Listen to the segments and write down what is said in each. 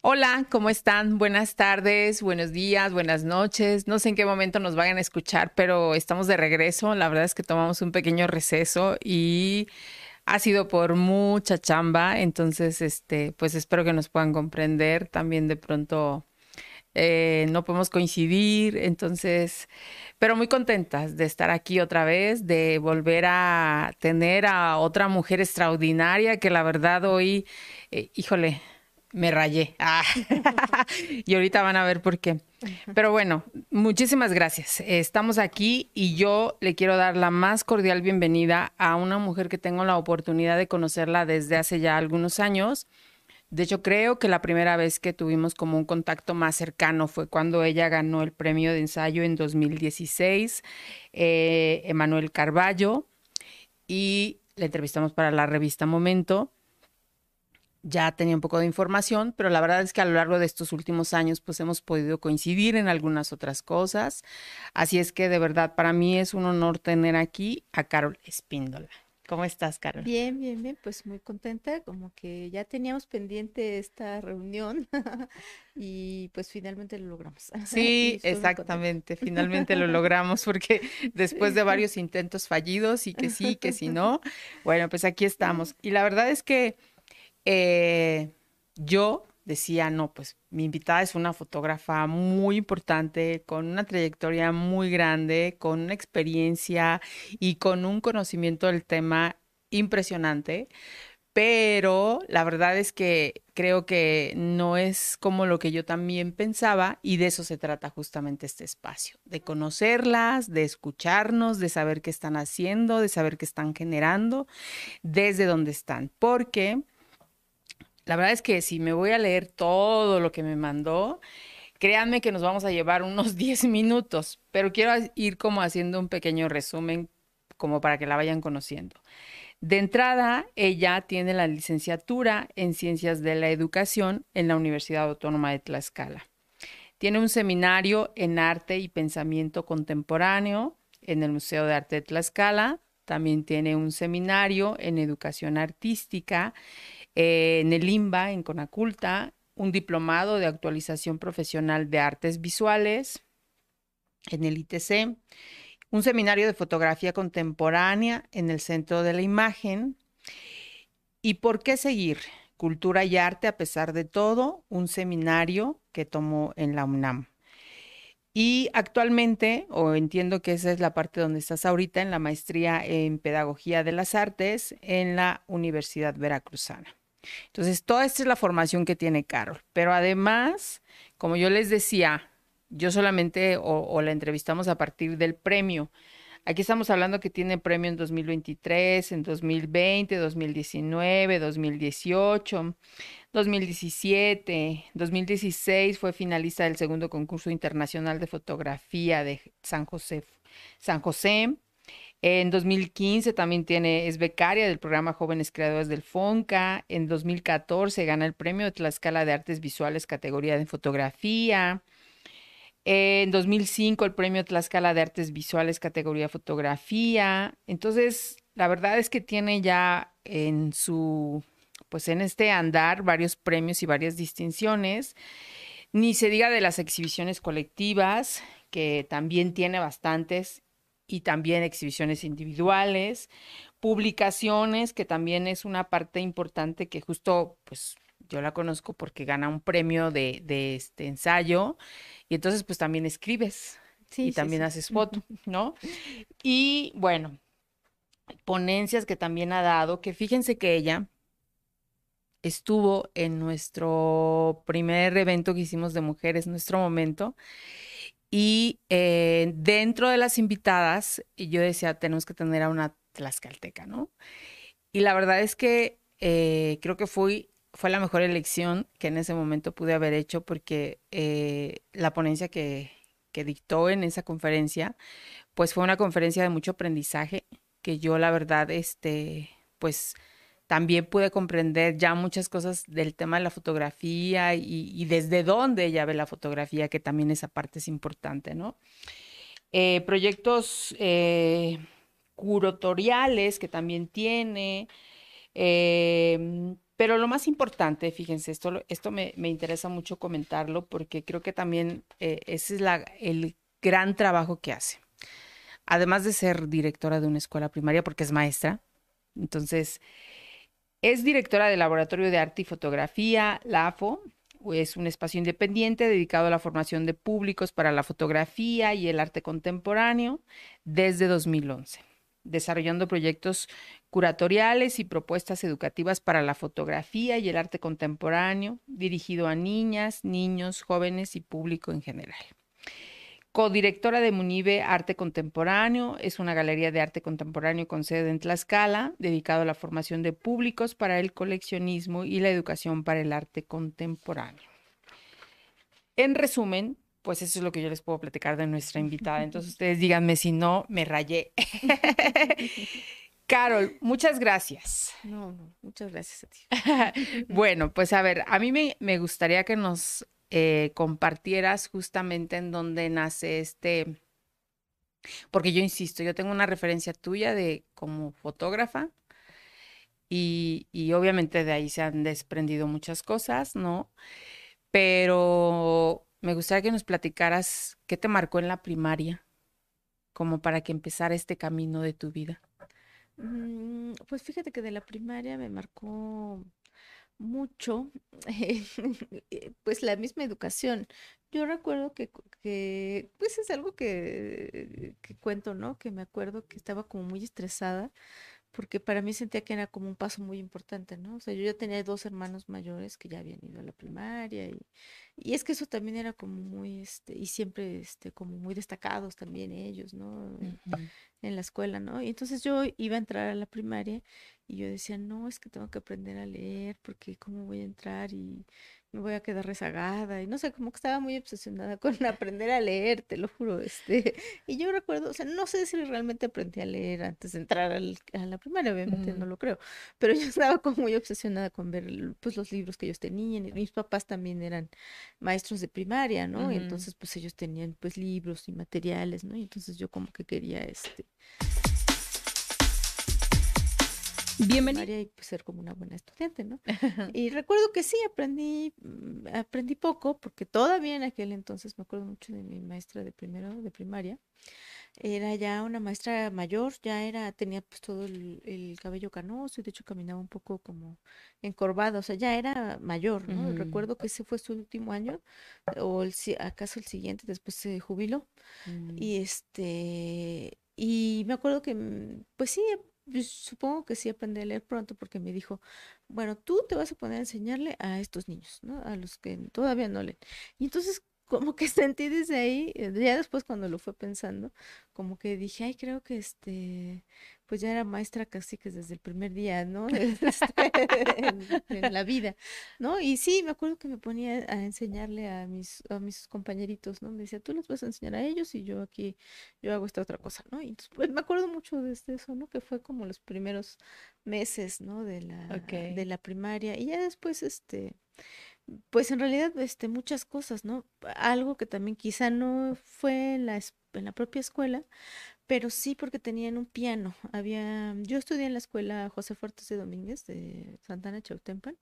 Hola, ¿cómo están? Buenas tardes, buenos días, buenas noches. No sé en qué momento nos vayan a escuchar, pero estamos de regreso. La verdad es que tomamos un pequeño receso y ha sido por mucha chamba, entonces, este, pues espero que nos puedan comprender. También de pronto eh, no podemos coincidir, entonces, pero muy contentas de estar aquí otra vez, de volver a tener a otra mujer extraordinaria que la verdad hoy, eh, híjole, me rayé. Ah. y ahorita van a ver por qué. Pero bueno, muchísimas gracias. Estamos aquí y yo le quiero dar la más cordial bienvenida a una mujer que tengo la oportunidad de conocerla desde hace ya algunos años. De hecho, creo que la primera vez que tuvimos como un contacto más cercano fue cuando ella ganó el premio de ensayo en 2016, eh, Emanuel Carballo, y le entrevistamos para la revista Momento ya tenía un poco de información, pero la verdad es que a lo largo de estos últimos años pues hemos podido coincidir en algunas otras cosas. Así es que de verdad para mí es un honor tener aquí a Carol Espíndola. ¿Cómo estás, Carol? Bien, bien, bien, pues muy contenta, como que ya teníamos pendiente esta reunión y pues finalmente lo logramos. Sí, exactamente, finalmente lo logramos porque después de varios intentos fallidos y que sí, que sí no, bueno, pues aquí estamos. Y la verdad es que eh, yo decía, no, pues mi invitada es una fotógrafa muy importante, con una trayectoria muy grande, con una experiencia y con un conocimiento del tema impresionante, pero la verdad es que creo que no es como lo que yo también pensaba y de eso se trata justamente este espacio, de conocerlas, de escucharnos, de saber qué están haciendo, de saber qué están generando, desde dónde están, porque la verdad es que si me voy a leer todo lo que me mandó, créanme que nos vamos a llevar unos 10 minutos, pero quiero ir como haciendo un pequeño resumen como para que la vayan conociendo. De entrada, ella tiene la licenciatura en Ciencias de la Educación en la Universidad Autónoma de Tlaxcala. Tiene un seminario en Arte y Pensamiento Contemporáneo en el Museo de Arte de Tlaxcala. También tiene un seminario en Educación Artística eh, en el IMBA, en Conaculta, un diplomado de actualización profesional de artes visuales en el ITC, un seminario de fotografía contemporánea en el Centro de la Imagen. ¿Y por qué seguir? Cultura y arte a pesar de todo, un seminario que tomó en la UNAM. Y actualmente, o entiendo que esa es la parte donde estás ahorita, en la maestría en Pedagogía de las Artes en la Universidad Veracruzana. Entonces, toda esta es la formación que tiene Carol. Pero además, como yo les decía, yo solamente o, la entrevistamos a partir del premio. Aquí estamos hablando que tiene premio en 2023, en 2020, 2019, 2018, 2017, 2016 fue finalista del segundo concurso internacional de fotografía de San José. San José. En 2015 también tiene, es becaria del programa Jóvenes Creadores del FONCA. En 2014 gana el premio de Tlaxcala de Artes Visuales, categoría de fotografía. En 2005 el premio Tlaxcala de Artes Visuales, categoría fotografía. Entonces, la verdad es que tiene ya en su, pues en este andar varios premios y varias distinciones. Ni se diga de las exhibiciones colectivas, que también tiene bastantes y también exhibiciones individuales, publicaciones, que también es una parte importante que justo, pues yo la conozco porque gana un premio de, de este ensayo y entonces pues también escribes y también haces foto, ¿no? Y bueno, ponencias que también ha dado, que fíjense que ella estuvo en nuestro primer evento que hicimos de mujeres, nuestro momento, y eh, dentro de las invitadas, yo decía, tenemos que tener a una tlaxcalteca, ¿no? Y la verdad es que eh, creo que fue, la mejor elección que en ese momento pude haber hecho porque eh, la ponencia que, que dictó en esa conferencia, pues fue una conferencia de mucho aprendizaje que yo la verdad, este, pues también pude comprender ya muchas cosas del tema de la fotografía y, desde dónde ella ve la fotografía, que también esa parte es importante, ¿no? Eh, proyectos eh, curatoriales que también tiene, em, pero lo más importante, fíjense, esto, esto me, interesa mucho comentarlo porque creo que también eh, ese es la, el gran trabajo que hace. Además de ser directora de una escuela primaria, porque es maestra, entonces es directora del Laboratorio de Arte y Fotografía, LAFO. Es un espacio independiente dedicado a la formación de públicos para la fotografía y el arte contemporáneo desde 2011, desarrollando proyectos curatoriales y propuestas educativas para la fotografía y el arte contemporáneo, dirigido a niñas, niños, jóvenes y público en general. Codirectora de Munive Arte Contemporáneo, es una galería de arte contemporáneo con sede en Tlaxcala, dedicado a la formación de públicos para el coleccionismo y la educación para el arte contemporáneo. En resumen, pues eso es lo que yo les puedo platicar de nuestra invitada. Entonces ustedes díganme si no, me rayé. Carol, muchas gracias. No, no, muchas gracias a ti. bueno, pues a ver, a mí me, me gustaría que nos eh, compartieras justamente en dónde nace este, porque yo insisto, yo tengo una referencia tuya de como fotógrafa y, y obviamente de ahí se han desprendido muchas cosas, ¿no? Pero me gustaría que nos platicaras qué te marcó en la primaria, como para que empezara este camino de tu vida. Mm, pues fíjate que de la primaria me marcó mucho, eh, pues la misma educación. Yo recuerdo que, que pues es algo que, que cuento, ¿no? Que me acuerdo que estaba como muy estresada porque para mí sentía que era como un paso muy importante, ¿no? O sea, yo ya tenía dos hermanos mayores que ya habían ido a la primaria y, y es que eso también era como muy, este, y siempre, este, como muy destacados también ellos, ¿no? en la escuela, ¿no? Y entonces yo iba a entrar a la primaria y yo decía, no, es que tengo que aprender a leer porque cómo voy a entrar y me voy a quedar rezagada y no sé, como que estaba muy obsesionada con aprender a leer, te lo juro, este, y yo recuerdo, o sea, no sé si realmente aprendí a leer antes de entrar a la primaria, obviamente no lo creo, pero yo estaba como muy obsesionada con ver pues los libros que ellos tenían y mis papás también eran maestros de primaria, ¿no? Y entonces pues ellos tenían pues libros y materiales, ¿no? Y entonces yo como que quería este Bienvenida. Y pues, ser como una buena estudiante, ¿no? y recuerdo que sí, aprendí, mm, aprendí poco, porque todavía en aquel entonces me acuerdo mucho de mi maestra de primero, de primaria. Era ya una maestra mayor, ya era, tenía pues todo el, cabello canoso y de hecho caminaba un poco como encorvado, o sea, ya era mayor, ¿no? Recuerdo que ese fue su último año, o el, acaso el siguiente, después se jubiló. Mm. Y este, y me acuerdo que, mm, pues sí, supongo que sí aprendí a leer pronto porque me dijo, bueno, tú te vas a poner a enseñarle a estos niños, ¿no? A los que todavía no leen. Y entonces como que sentí desde ahí, eh, ya después cuando lo fue pensando, como que dije, ay, creo que este, pues ya era maestra casi que desde el primer día, ¿no? Este, en, la vida, ¿no? Y sí, me acuerdo que me ponía a enseñarle a mis, a mis compañeritos, ¿no? Me decía, tú los vas a enseñar a ellos y yo aquí, yo hago esta otra cosa, ¿no? Y entonces, pues me acuerdo mucho de este, eso, ¿no? Que fue como los primeros meses, ¿no? De la, de la primaria. Y ya después, este pues en realidad este muchas cosas, ¿no? Algo que también quizá no fue en la, en la propia escuela, pero sí porque tenían un piano. Había, yo estudié en la escuela José Fuertes de Domínguez de Santana Chautempan.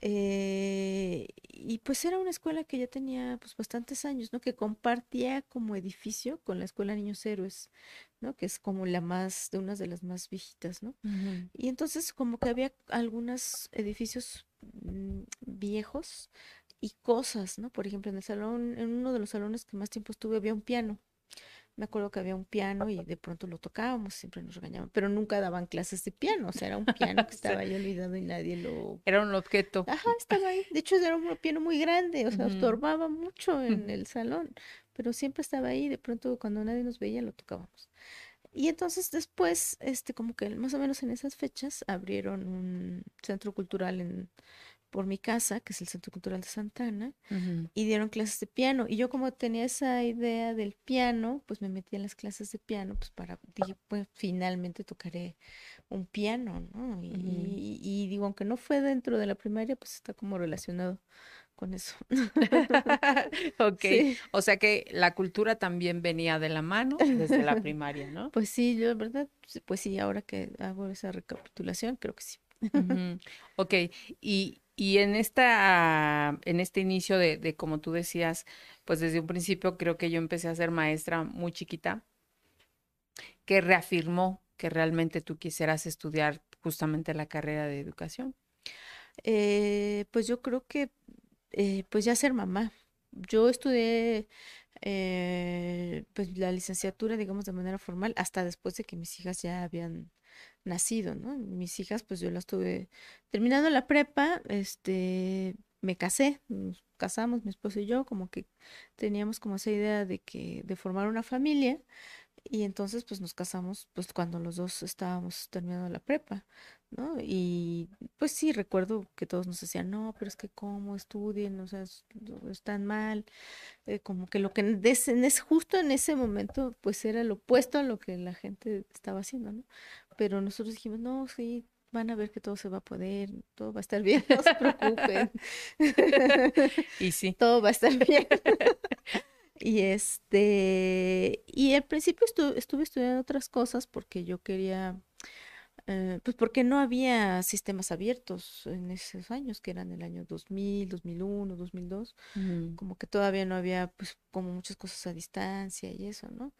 Eh, y pues era una escuela que ya tenía pues bastantes años, ¿no? Que compartía como edificio con la escuela Niños Héroes, ¿no? Que es como la más, de unas de las más viejitas, ¿no? Y entonces como que había algunos edificios mm, viejos y cosas, ¿no? Por ejemplo, en el salón, en uno de los salones que más tiempo estuve había un piano me acuerdo que había un piano y de pronto lo tocábamos, siempre nos regañaban, pero nunca daban clases de piano, o sea, era un piano que estaba ahí olvidado y nadie lo... Era un objeto. Ajá, estaba ahí. De hecho, era un piano muy grande, o sea, estorbaba mucho en el salón, pero siempre estaba ahí, de pronto cuando nadie nos veía lo tocábamos. Y entonces después, este, como que más o menos en esas fechas, abrieron un centro cultural en por mi casa, que es el Centro Cultural de Santana, y dieron clases de piano. Y yo como tenía esa idea del piano, pues me metí en las clases de piano, pues para, dije, pues finalmente tocaré un piano, ¿no? Y, y digo, aunque no fue dentro de la primaria, pues está como relacionado con eso. ok, o sea que la cultura también venía de la mano desde la primaria, ¿no? Pues sí, yo, ¿verdad? Pues sí, ahora que hago esa recapitulación, creo que sí. Ok, y, y en esta, en este inicio de, de, como tú decías, pues desde un principio creo que yo empecé a ser maestra muy chiquita, que reafirmó que realmente tú quisieras estudiar justamente la carrera de educación. Eh, pues yo creo que, eh, pues ya ser mamá. Yo estudié eh, pues la licenciatura, digamos, de manera formal, hasta después de que mis hijas ya habían nacido, ¿no? Mis hijas, pues yo las tuve terminando la prepa, este, me casé, nos casamos mi esposo y yo, como que teníamos como esa idea de que de formar una familia y entonces pues nos casamos pues cuando los dos estábamos terminando la prepa, ¿no? Y pues sí, recuerdo que todos nos decían, no, pero es que cómo estudien, o sea, están mal, eh, como que lo que en ese, justo en ese momento pues era lo opuesto a lo que la gente estaba haciendo, ¿no? Pero nosotros dijimos, no, sí, van a ver que todo se va a poder, todo va a estar bien, no se preocupen. y sí. Todo va a estar bien. y este, y al principio estuve estudiando otras cosas porque yo quería eh, pues porque no había sistemas abiertos en esos años, que eran el año 2000, 2001, 2002, como que todavía no había pues como muchas cosas a distancia y eso, ¿no?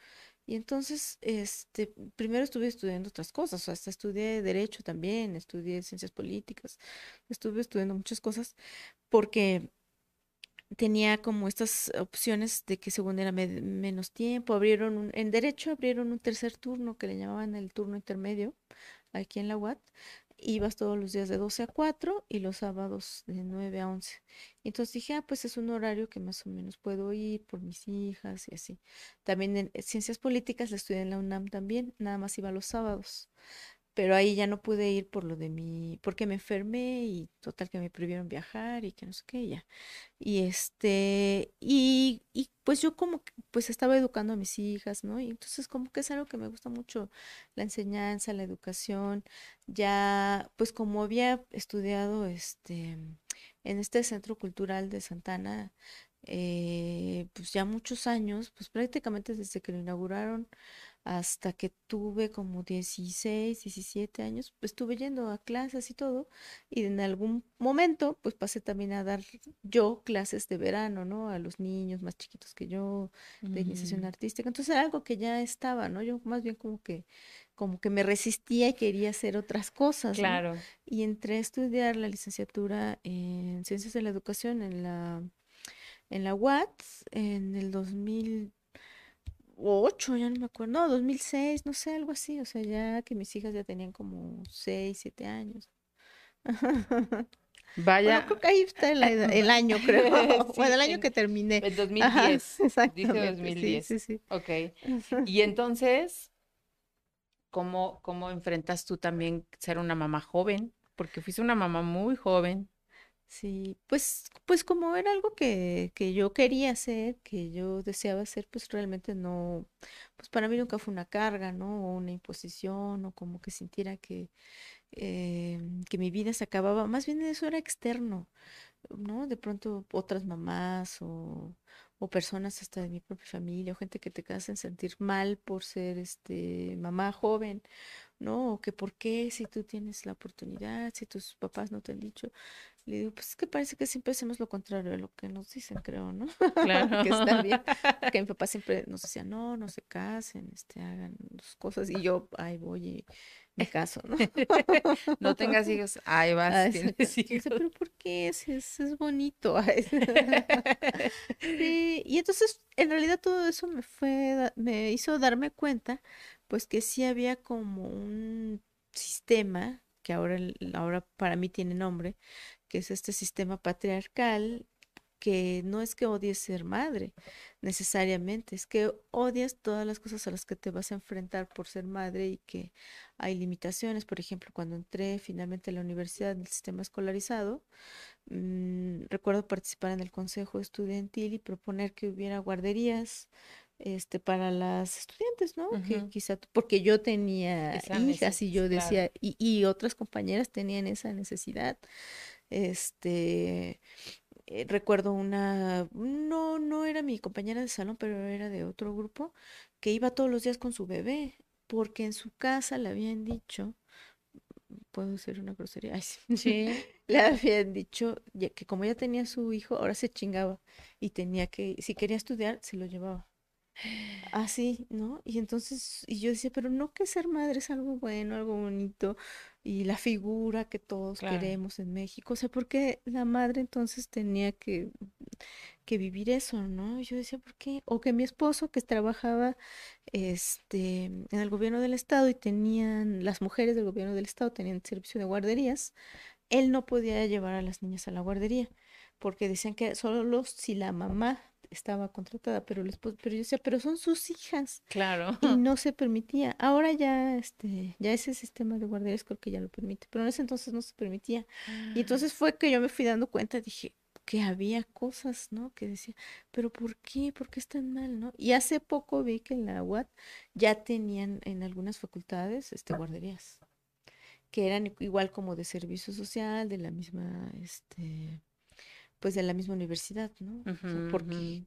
Y entonces, este, primero estuve estudiando otras cosas, hasta estudié derecho también, estudié ciencias políticas, estuve estudiando muchas cosas porque tenía como estas opciones de que según era menos tiempo, abrieron un, en derecho abrieron un tercer turno que le llamaban el turno intermedio, aquí en la UAT, ibas todos los días de 12 a 4 y los sábados de 9 a 11. Entonces dije, ah, pues es un horario que más o menos puedo ir por mis hijas y así. También en ciencias políticas la estudié en la UNAM también, nada más iba los sábados pero ahí ya no pude ir por lo de mi, porque me enfermé y total que me prohibieron viajar y que no sé qué, ya. Y este, y, y pues yo como que, pues estaba educando a mis hijas, ¿no? Y entonces como que es algo que me gusta mucho, la enseñanza, la educación, ya, pues como había estudiado, este, en este centro cultural de Santana, eh, pues ya muchos años, pues prácticamente desde que lo inauguraron, hasta que tuve como 16, 17 años, pues estuve yendo a clases y todo, y en algún momento pues pasé también a dar yo clases de verano, ¿no? A los niños más chiquitos que yo, de iniciación artística, entonces era algo que ya estaba, ¿no? Yo más bien como que como que me resistía y quería hacer otras cosas. Claro. Y entré a estudiar la licenciatura en Ciencias de la Educación en la en la UATS en el 2000 ocho, ya no me acuerdo, no, 2006, no sé, algo así, o sea, ya que mis hijas ya tenían como seis, siete años. Vaya. creo que ahí está el, año, creo. bueno, el año que terminé. El 2010. Dice 2010. Sí, sí, sí. Ok. Y entonces, ¿cómo, ¿cómo enfrentas tú también ser una mamá joven? Porque fuiste una mamá muy joven. Sí, pues, pues como era algo que, que yo quería hacer, que yo deseaba hacer, pues realmente no, pues para mí nunca fue una carga, ¿no? O una imposición, o como que sintiera que, eh, que mi vida se acababa. Más bien eso era externo, ¿no? De pronto otras mamás o, o personas hasta de mi propia familia, o gente que te hacen sentir mal por ser este mamá joven, ¿no? O que por qué si tú tienes la oportunidad, si tus papás no te han dicho. Le digo, pues es que parece que siempre hacemos lo contrario de lo que nos dicen, creo, ¿no? Claro. que está bien. Porque mi papá siempre nos decía, no, no se casen, este, hagan sus cosas. Y yo, ahí voy y me caso, ¿no? no tengas hijos, ahí vas, ah, tienes hijos. Pero ¿por qué? Es, es, es bonito. sí, y entonces, en realidad todo eso me fue, me hizo darme cuenta, pues que sí había como un sistema que ahora, ahora para mí tiene nombre, que es este sistema patriarcal que no es que odies ser madre necesariamente, es que odias todas las cosas a las que te vas a enfrentar por ser madre y que hay limitaciones. Por ejemplo, cuando entré finalmente a la universidad en el sistema escolarizado, mm, recuerdo participar en el consejo estudiantil y proponer que hubiera guarderías este, para las estudiantes, ¿no? Que quizá, porque yo tenía hijas y yo decía, y, y, otras compañeras tenían esa necesidad. Este, eh, recuerdo una, no, no era mi compañera de salón, pero era de otro grupo, que iba todos los días con su bebé, porque en su casa le habían dicho, puedo decir una grosería, Ay, sí. le habían dicho que como ya tenía su hijo, ahora se chingaba y tenía que, si quería estudiar, se lo llevaba. Así, ¿no? Y entonces, y yo decía, pero no que ser madre es algo bueno, algo bonito, y la figura que todos queremos en México. O sea, ¿por qué la madre entonces tenía que, que vivir eso, ¿no? yo decía, ¿por qué? O que mi esposo, que trabajaba este, en el gobierno del estado y tenían, las mujeres del gobierno del estado tenían servicio de guarderías, él no podía llevar a las niñas a la guardería, porque decían que solo si la mamá estaba contratada, pero el pero yo decía, pero son sus hijas. Claro. Y no se permitía. Ahora ya, este, ya ese sistema de guarderías creo que ya lo permite, pero en ese entonces no se permitía. Y ah. entonces fue que yo me fui dando cuenta, dije, que había cosas, ¿no? Que decía, pero ¿por qué? ¿Por qué están mal, no? Y hace poco vi que en la UAT ya tenían en algunas facultades, este, guarderías, que eran igual como de servicio social, de la misma, este, pues de la misma universidad, ¿no? porque,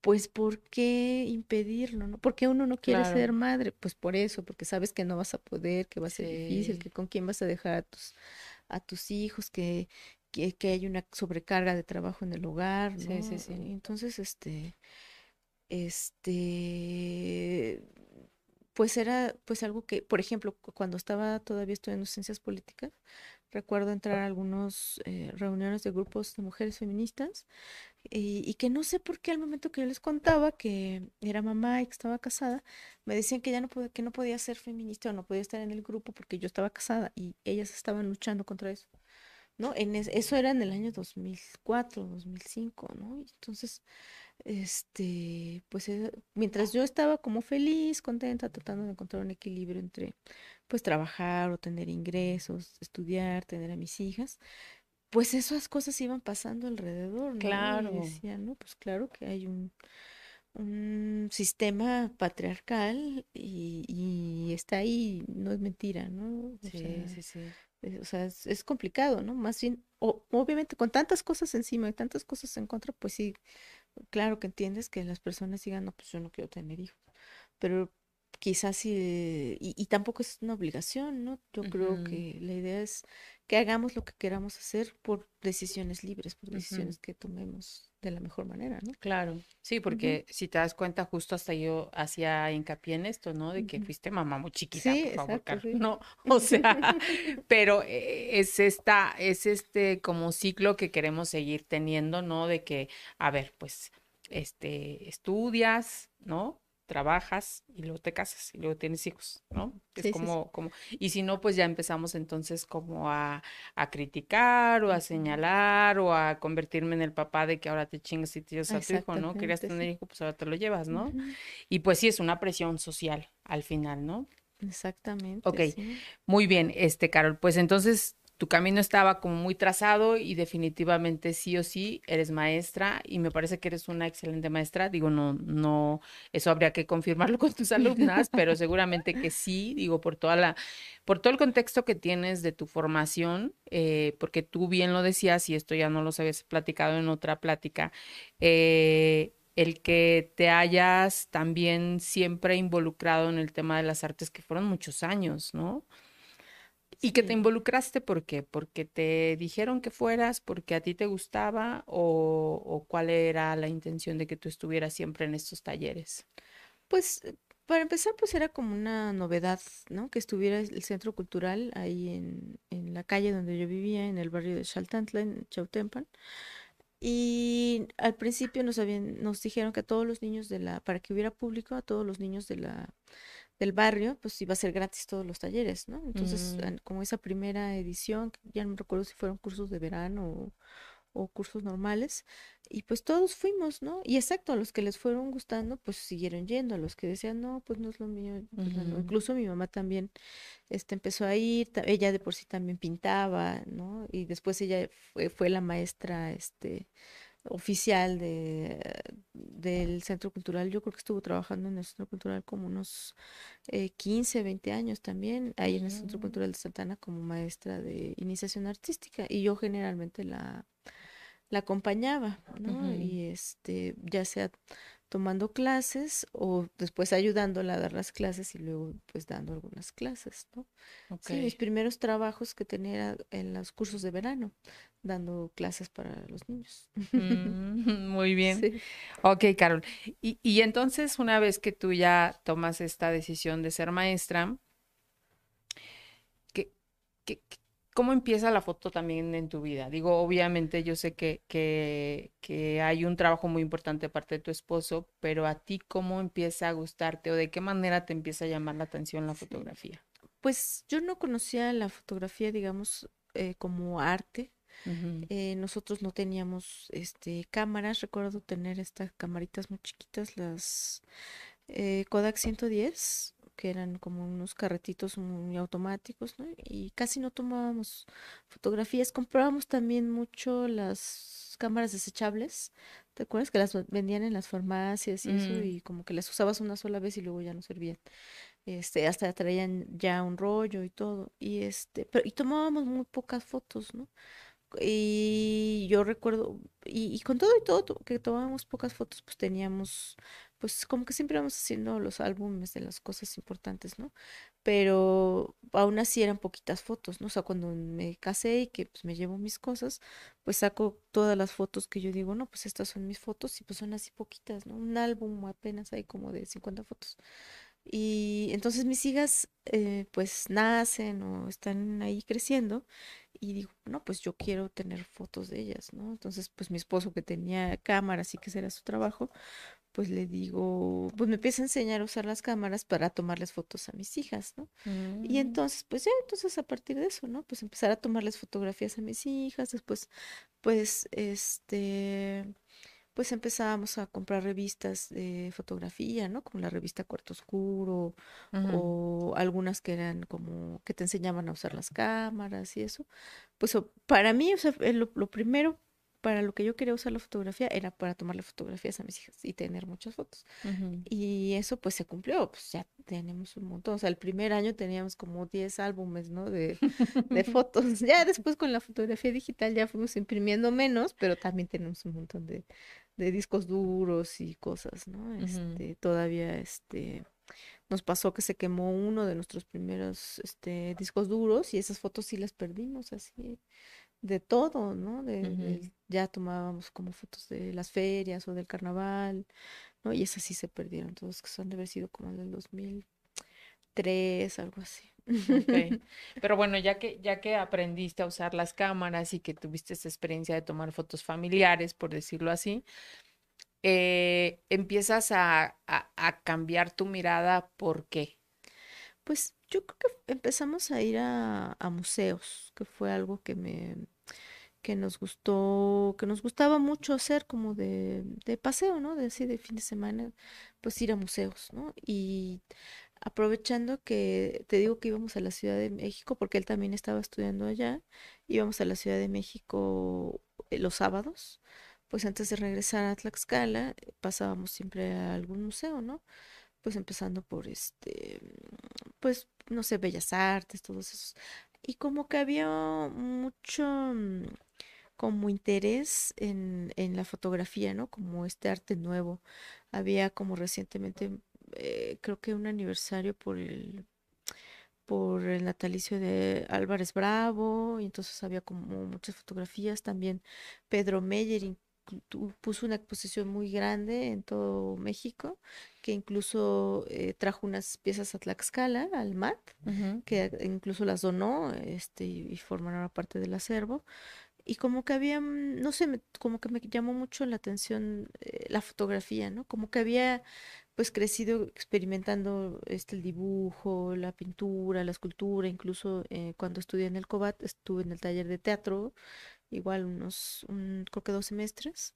pues, ¿por qué impedirlo, no? ¿Por qué uno no quiere ser madre? Pues por eso, porque sabes que no vas a poder, que va a ser difícil, que con quién vas a dejar a tus, a tus hijos, que, que, hay una sobrecarga de trabajo en el hogar, ¿no? Sí, sí, sí. Entonces, este, este, pues era pues algo que, por ejemplo, cuando estaba todavía estudiando ciencias políticas, Recuerdo entrar a algunas eh, reuniones de grupos de mujeres feministas y, que no sé por qué al momento que yo les contaba que era mamá y que estaba casada, me decían que ya no, que no podía ser feminista o no podía estar en el grupo porque yo estaba casada y ellas estaban luchando contra eso. ¿no? En eso era en el año 2004, 2005, ¿no? entonces, este, pues eh, mientras yo estaba como feliz, contenta, tratando de encontrar un equilibrio entre pues trabajar o tener ingresos, estudiar, tener a mis hijas, pues esas cosas iban pasando alrededor, ¿no? Claro. Y decía, no, pues claro que hay un, un sistema patriarcal y, y, está ahí, no es mentira, ¿no? sí, sí, sí. o sea, es, complicado, ¿no? Más bien, obviamente con tantas cosas encima y tantas cosas en contra, pues sí, claro que entiendes que las personas digan, no, pues yo no quiero tener hijos. Pero quizás sí, y, tampoco es una obligación, ¿no? Yo creo que la idea es que hagamos lo que queramos hacer por decisiones libres, por decisiones que tomemos de la mejor manera, ¿no? Claro, sí, porque si te das cuenta, justo hasta yo hacía hincapié en esto, ¿no? De que fuiste mamá muy chiquita, por favor, Carlos. No, o sea, pero eh, es esta, es este como ciclo que queremos seguir teniendo, ¿no? De que, a ver, pues, este, estudias, ¿no? Trabajas y luego te casas y luego tienes hijos, ¿no? Es como, como, y si no, pues ya empezamos entonces como a, a criticar o a señalar o a convertirme en el papá de que ahora te chingas y te llevas a tu hijo, ¿no? Querías tener hijo, pues ahora te lo llevas, ¿no? Y pues sí, es una presión social al final, ¿no? Exactamente. Ok, muy bien, este, Carol, pues entonces tu camino estaba como muy trazado y definitivamente sí o sí eres maestra y me parece que eres una excelente maestra. Digo, no, no, eso habría que confirmarlo con tus alumnas, pero seguramente que sí, digo, por toda la, por todo el contexto que tienes de tu formación, eh, porque tú bien lo decías y esto ya no lo habías platicado en otra plática, eh, el que te hayas también siempre involucrado en el tema de las artes, que fueron muchos años, ¿no? ¿Y que te involucraste por qué? ¿Porque te dijeron que fueras? ¿Porque a ti te gustaba? ¿O, cuál era la intención de que tú estuvieras siempre en estos talleres? Pues eh, para empezar, pues era como una novedad, ¿no? Que estuviera el centro cultural ahí en, en la calle donde yo vivía, en el barrio de Chaltantla, en Chautempan. Y al principio nos, habían, nos dijeron que a todos los niños de la, para que hubiera público, a todos los niños de la del barrio, pues iba a ser gratis todos los talleres, ¿no? Entonces, mm. como esa primera edición, ya no me recuerdo si fueron cursos de verano o cursos normales. Y pues todos fuimos, ¿no? Y exacto, a los que les fueron gustando, pues siguieron yendo. A los que decían, no, pues no es lo mío. pues, Incluso mi mamá también este, empezó a ir, ella de por sí también pintaba, ¿no? Y después ella fue, fue la maestra, este oficial de, del Centro Cultural. Yo creo que estuvo trabajando en el Centro Cultural como unos eh, 15, 20 años también, ahí en el Centro mm. Cultural de Santana como maestra de iniciación artística. Y yo generalmente la, la acompañaba, ¿no? Y este, ya sea tomando clases o después ayudándola a dar las clases y luego pues dando algunas clases, ¿no? Sí, mis primeros trabajos que tenía en los cursos de verano, dando clases para los niños. Mm, muy bien. Ok, Carol. Y, y entonces una vez que tú ya tomas esta decisión de ser maestra, ¿qué, qué, ¿Cómo empieza la foto también en tu vida? Digo, obviamente yo sé que, que, que, hay un trabajo muy importante aparte de tu esposo, pero a ti, ¿cómo empieza a gustarte o de qué manera te empieza a llamar la atención la fotografía? Pues yo no conocía la fotografía, digamos, eh, como arte. Eh, nosotros no teníamos este, cámaras, recuerdo tener estas camaritas muy chiquitas, las eh, Kodak 110 que eran como unos carretitos muy automáticos, ¿no? Y casi no tomábamos fotografías. Comprábamos también mucho las cámaras desechables. ¿Te acuerdas que las vendían en las farmacias y eso? Mm. Y como que las usabas una sola vez y luego ya no servían. Este, hasta traían ya un rollo y todo. Y este, pero, y tomábamos muy pocas fotos, ¿no? Y yo recuerdo, y, y con todo y todo que tomábamos pocas fotos, pues teníamos pues como que siempre vamos haciendo los álbumes de las cosas importantes, ¿no? Pero aún así eran poquitas fotos, ¿no? O sea, cuando me casé y que pues me llevo mis cosas, pues saco todas las fotos que yo digo, no, pues estas son mis fotos y pues son así poquitas, ¿no? Un álbum apenas hay como de 50 fotos. Y entonces mis hijas eh, pues nacen o están ahí creciendo y digo, no, pues yo quiero tener fotos de ellas, ¿no? Entonces pues mi esposo que tenía cámaras y que ese era su trabajo, pues le digo, pues me empieza a enseñar a usar las cámaras para tomarles fotos a mis hijas, ¿no? Y mm. entonces, pues ya, entonces a partir de eso, ¿no? Pues empezar a tomarles fotografías a mis hijas, después, pues, este, pues empezábamos a comprar revistas de fotografía, ¿no? Como la revista Cuarto Oscuro o algunas que eran como que te enseñaban a usar las cámaras y eso. Pues para mí, o sea, lo, lo primero para lo que yo quería usar la fotografía era para tomarle fotografías a mis hijas y tener muchas fotos. Y eso pues se cumplió, pues ya tenemos un montón. O sea, el primer año teníamos como 10 álbumes, ¿no? De, de fotos. Ya después con la fotografía digital ya fuimos imprimiendo menos, pero también tenemos un montón de, de discos duros y cosas, ¿no? Este, todavía este nos pasó que se quemó uno de nuestros primeros este, discos duros y esas fotos sí las perdimos así de todo, ¿no? De, ya tomábamos como fotos de las ferias o del carnaval, ¿no? Y esas sí se perdieron, todos que son de haber sido como en el 2003, algo así. Pero bueno, ya que, ya que aprendiste a usar las cámaras y que tuviste esa experiencia de tomar fotos familiares, por decirlo así, eh, empiezas a, a, cambiar tu mirada, ¿por qué? Pues yo creo que empezamos a ir a, a museos, que fue algo que me, que nos gustó, que nos gustaba mucho hacer como de, de paseo, ¿no? De así de fin de semana, pues ir a museos, ¿no? Y aprovechando que te digo que íbamos a la Ciudad de México, porque él también estaba estudiando allá, íbamos a la Ciudad de México eh, los sábados, pues antes de regresar a Tlaxcala, eh, pasábamos siempre a algún museo, ¿no? Pues empezando por este, pues, no sé, Bellas Artes, todos esos. Y como que había mucho mm, como interés en, en la fotografía, ¿no? Como este arte nuevo. Había como recientemente, eh, creo que un aniversario por el por el natalicio de Álvarez Bravo, y entonces había como muchas fotografías. También Pedro Meyer puso una exposición muy grande en todo México, que incluso eh, trajo unas piezas a Tlaxcala, al MAT, que incluso las donó este, y formaron parte del acervo y como que había, mm, no sé, como que me llamó mucho la atención eh, la fotografía, ¿no? Como que había pues crecido experimentando este el dibujo, la pintura, la escultura, incluso eh, cuando estudié en el COBAT estuve en el taller de teatro igual unos, un, creo que dos semestres.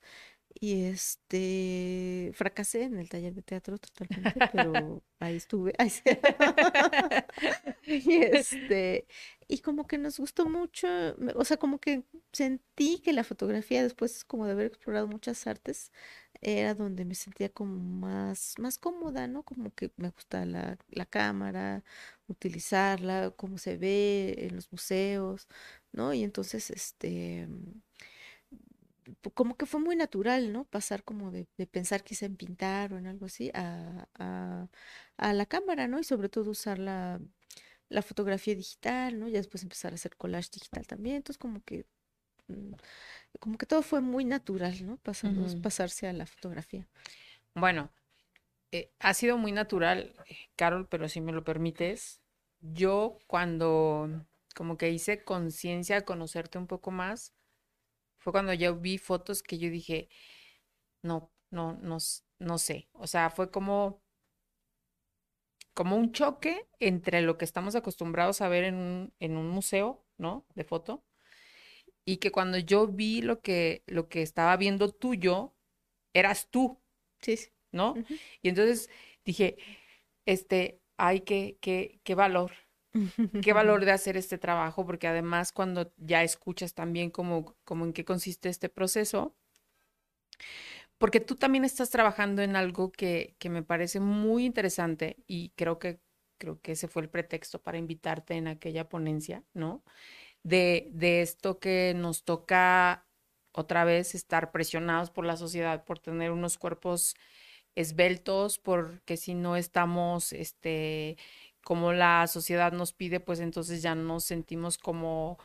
Y este, fracasé en el taller de teatro totalmente, pero ahí estuve. y este, y como que nos gustó mucho, o sea, como que sentí que la fotografía, después como de haber explorado muchas artes, era donde me sentía como más, más cómoda, ¿no? Como que me gusta la, la cámara, utilizarla, cómo se ve en los museos, ¿no? Y entonces, este como que fue muy natural, ¿no? Pasar como de, pensar quizá en pintar o en algo así a, a, la cámara, ¿no? Y sobre todo usar la, la, fotografía digital, ¿no? Ya después empezar a hacer collage digital también. Entonces como que mm, como que todo fue muy natural, ¿no? Pasando, pasarse a la fotografía. Bueno, eh, ha sido muy natural, eh, Carol, pero si me lo permites, yo cuando como que hice conciencia, conocerte un poco más, fue cuando yo vi fotos que yo dije, no, no, no, no sé. O sea, fue como, como un choque entre lo que estamos acostumbrados a ver en un, en un museo, ¿no? De foto. Y que cuando yo vi lo que, lo que estaba viendo tuyo, eras tú. Sí, sí. ¿No? Y entonces dije, este, ay, qué, qué, qué valor, qué valor de hacer este trabajo, porque además cuando ya escuchas también cómo, cómo en qué consiste este proceso, porque tú también estás trabajando en algo que, que, me parece muy interesante y creo que, creo que ese fue el pretexto para invitarte en aquella ponencia, ¿no? De, de esto que nos toca otra vez estar presionados por la sociedad por tener unos cuerpos esbeltos, porque si no estamos, este, como la sociedad nos pide, pues entonces ya nos sentimos como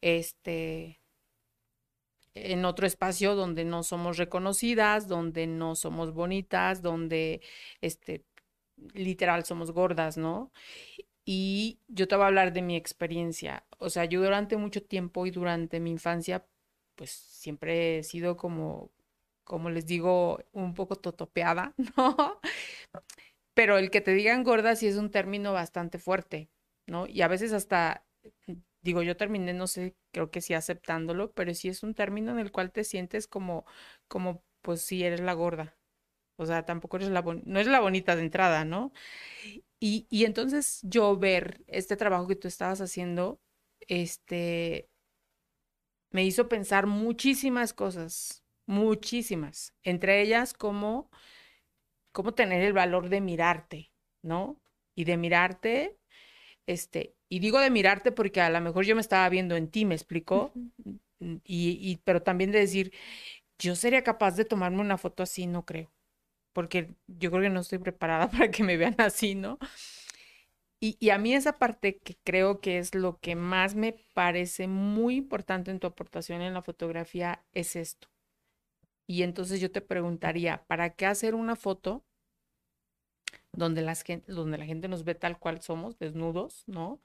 este en otro espacio donde no somos reconocidas, donde no somos bonitas, donde este literal somos gordas, ¿no? Y yo te voy a hablar de mi experiencia. O sea, yo durante mucho tiempo y durante mi infancia, pues siempre he sido como, como les digo, un poco totopeada, ¿no? Pero el que te digan gorda sí es un término bastante fuerte, ¿no? Y a veces hasta, digo, yo terminé, no sé, creo que sí aceptándolo, pero sí es un término en el cual te sientes como, como, pues sí eres la gorda. O sea, tampoco eres la, no es la bonita de entrada, ¿no? Y, y entonces yo ver este trabajo que tú estabas haciendo, este, me hizo pensar muchísimas cosas, muchísimas, entre ellas como cómo tener el valor de mirarte, ¿no? Y de mirarte, este, y digo de mirarte porque a lo mejor yo me estaba viendo en ti, ¿me explicó? y, pero también de decir, yo sería capaz de tomarme una foto así, no creo, porque yo creo que no estoy preparada para que me vean así, ¿no? Y, y, a mí esa parte que creo que es lo que más me parece muy importante en tu aportación en la fotografía es esto. Y entonces yo te preguntaría, ¿para qué hacer una foto donde, las, donde la gente nos ve tal cual somos, desnudos, ¿no?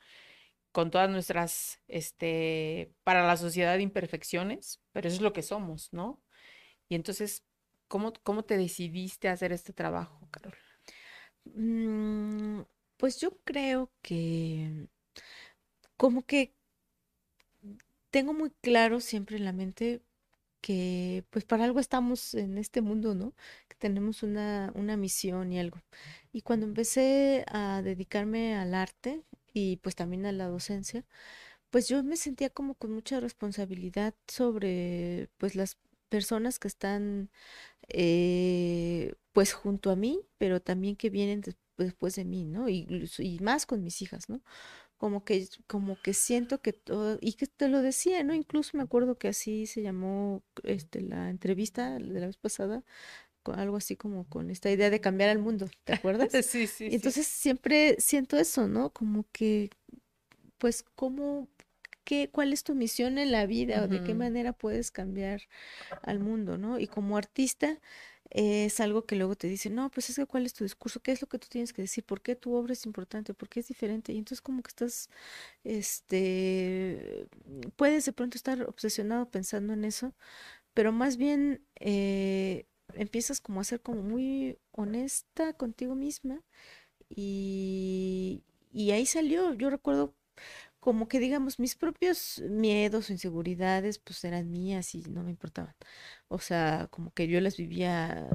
Con todas nuestras, este, para la sociedad imperfecciones, pero eso es lo que somos, ¿no? Y entonces, ¿cómo, cómo te decidiste hacer este trabajo, Carol? Mm, pues yo creo que como que tengo muy claro siempre en la mente que pues para algo estamos en este mundo, ¿no? Que tenemos una, una misión y algo. Y cuando empecé a dedicarme al arte y pues también a la docencia, pues yo me sentía como con mucha responsabilidad sobre pues las personas que están eh, pues junto a mí, pero también que vienen después de mí, ¿no? Y, y más con mis hijas, ¿no? Como que, como que siento que todo, y que te lo decía, ¿no? Incluso me acuerdo que así se llamó este, la entrevista de la vez pasada, con algo así como con esta idea de cambiar al mundo, ¿te acuerdas? sí, sí. Y entonces siempre siento eso, ¿no? Como que, pues, ¿cómo, qué, cuál es tu misión en la vida o de qué manera puedes cambiar al mundo, ¿no? Y como artista, es algo que luego te dicen, no, pues es que cuál es tu discurso, qué es lo que tú tienes que decir, por qué tu obra es importante, por qué es diferente. Y entonces como que estás, este, puedes de pronto estar obsesionado pensando en eso, pero más bien eh, empiezas como a ser como muy honesta contigo misma y, y ahí salió, yo recuerdo como que digamos, mis propios miedos o inseguridades, pues eran mías y no me importaban. O sea, como que yo las vivía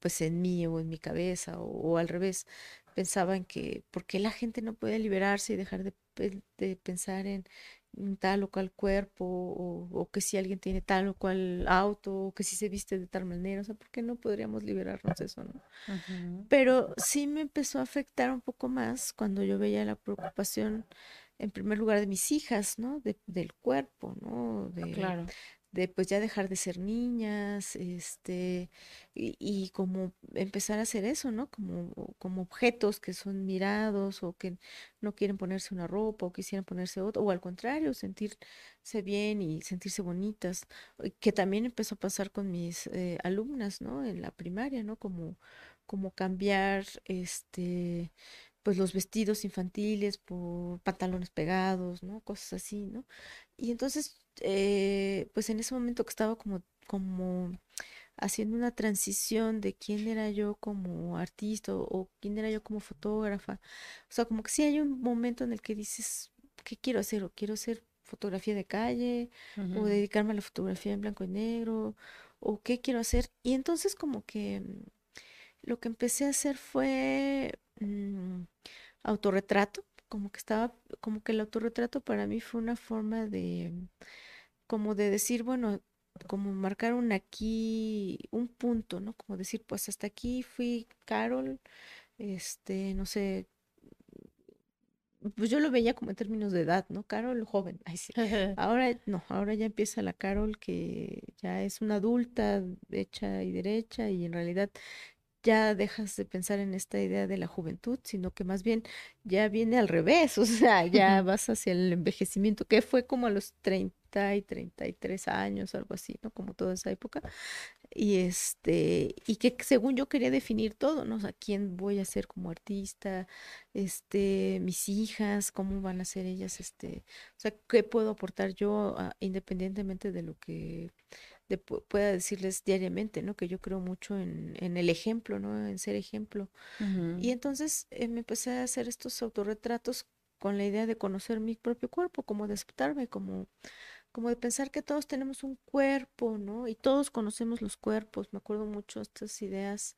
pues en mí o en mi cabeza o, al revés. Pensaba en que, ¿por qué la gente no puede liberarse y dejar de, de pensar en, tal o cual cuerpo, o, que si alguien tiene tal o cual auto, o que si se viste de tal manera, o sea, ¿por qué no podríamos liberarnos de eso, no? Pero sí me empezó a afectar un poco más cuando yo veía la preocupación, en primer lugar, de mis hijas, ¿no? De, del cuerpo, ¿no? De, claro de pues ya dejar de ser niñas, este, y, como empezar a hacer eso, ¿no? Como, como objetos que son mirados o que no quieren ponerse una ropa o quisieran ponerse otra, o al contrario, sentirse bien y sentirse bonitas, que también empezó a pasar con mis eh, alumnas, ¿no? En la primaria, ¿no? Como, como cambiar, este, pues los vestidos infantiles por pantalones pegados, ¿no? Cosas así, ¿no? Y entonces, eh, pues en ese momento que estaba como, como haciendo una transición de quién era yo como artista o, quién era yo como fotógrafa, o sea, como que sí hay un momento en el que dices, ¿qué quiero hacer? O quiero hacer fotografía de calle, o dedicarme a la fotografía en blanco y negro, o qué quiero hacer. Y entonces como que mm, lo que empecé a hacer fue mm, autorretrato, como que estaba, como que el autorretrato para mí fue una forma de, como de decir, bueno, como marcar un aquí, un punto, ¿no? Como decir, pues hasta aquí fui Carol, este, no sé, pues yo lo veía como en términos de edad, ¿no? Carol joven. Ay, sí. Ahora no, ahora ya empieza la Carol que ya es una adulta hecha y derecha y en realidad ya dejas de pensar en esta idea de la juventud, sino que más bien ya viene al revés, o sea, ya vas hacia el envejecimiento, que fue como a los 30 y 33 años, algo así, ¿no? Como toda esa época. Y este, y que según yo quería definir todo, ¿no? O sea, quién voy a ser como artista, este, mis hijas, cómo van a ser ellas, este, o sea, qué puedo aportar yo ah, independientemente de lo que pueda decirles diariamente, ¿no? Que yo creo mucho en, en el ejemplo, ¿no? En ser ejemplo. Y entonces eh, me empecé a hacer estos autorretratos con la idea de conocer mi propio cuerpo, como de aceptarme, como, como de pensar que todos tenemos un cuerpo, ¿no? Y todos conocemos los cuerpos. Me acuerdo mucho estas ideas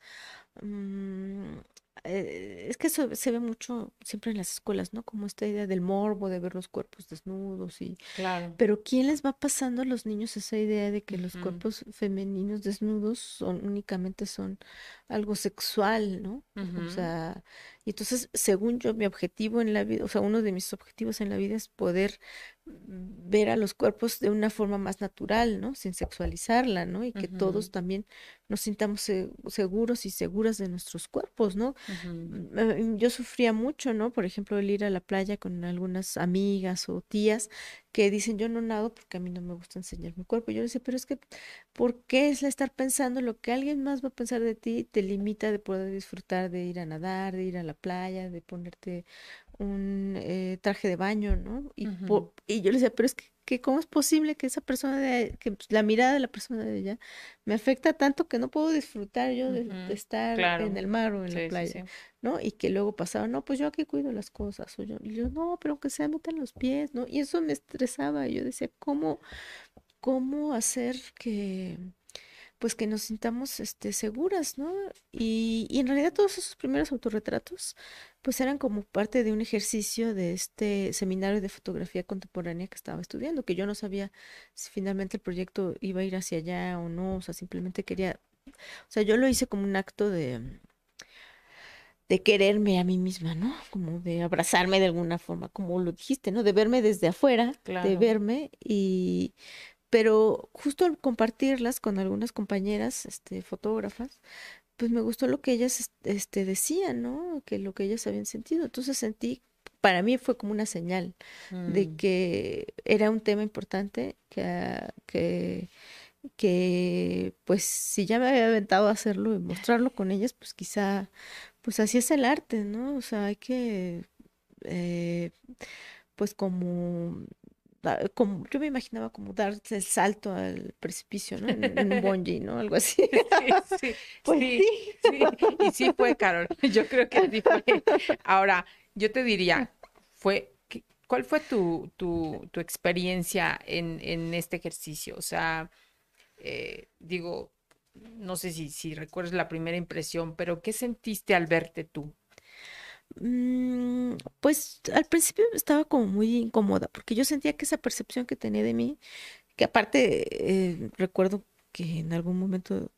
mm, eh, es que eso se ve mucho siempre en las escuelas, ¿no? Como esta idea del morbo de ver los cuerpos desnudos y claro. Pero ¿quién les va pasando a los niños esa idea de que los cuerpos femeninos desnudos son únicamente son algo sexual, ¿no? O sea, y entonces, según yo, mi objetivo en la vida, o sea, uno de mis objetivos en la vida es poder ver a los cuerpos de una forma más natural, ¿no? Sin sexualizarla, ¿no? Y que todos también nos sintamos seguros y seguras de nuestros cuerpos, ¿no? Mm, yo sufría mucho, ¿no? Por ejemplo, el ir a la playa con algunas amigas o tías que dicen yo no nado porque a mí no me gusta enseñar mi cuerpo. Yo decía, pero es que, ¿por qué es estar pensando lo que alguien más va a pensar de ti? Te limita de poder disfrutar de ir a nadar, de ir a la playa, de ponerte un eh, traje de baño, ¿no? Y, y yo le decía, pero es que, ¿cómo es posible que esa persona, de, que pues, la mirada de la persona de ella me afecta tanto que no puedo disfrutar yo de, estar en el mar o en la playa, ¿no? Y que luego pasaba, no, pues yo aquí cuido las cosas, o yo, y yo no, pero que se metan los pies, ¿no? Y eso me estresaba, y yo decía, ¿cómo, cómo hacer que pues que nos sintamos este, seguras, ¿no? Y, y, en realidad todos esos primeros autorretratos, pues eran como parte de un ejercicio de este seminario de fotografía contemporánea que estaba estudiando, que yo no sabía si finalmente el proyecto iba a ir hacia allá o no, o sea, simplemente quería, o sea, yo lo hice como un acto de de quererme a mí misma, ¿no? Como de abrazarme de alguna forma, como lo dijiste, ¿no? De verme desde afuera, de verme y pero justo al compartirlas con algunas compañeras, este, fotógrafas, pues me gustó lo que ellas este, decían, ¿no? Que lo que ellas habían sentido. Entonces sentí, para mí fue como una señal de mm. que era un tema importante, que, que, que pues si ya me había aventado a hacerlo y mostrarlo con ellas, pues quizá, pues así es el arte, ¿no? O sea, hay que, eh, pues como como yo me imaginaba como darse el salto al precipicio, ¿no? En, un bungee, ¿no? Algo así. Sí, sí, pues sí, sí, Y sí fue, Carol. Yo creo que así fue. Ahora, yo te diría, fue ¿cuál fue tu, tu, tu experiencia en, en, este ejercicio? O sea, eh, digo, no sé si, si recuerdas la primera impresión, pero ¿qué sentiste al verte tú? Mm, pues al principio estaba como muy incómoda porque yo sentía que esa percepción que tenía de mí, que aparte eh, recuerdo que en algún momento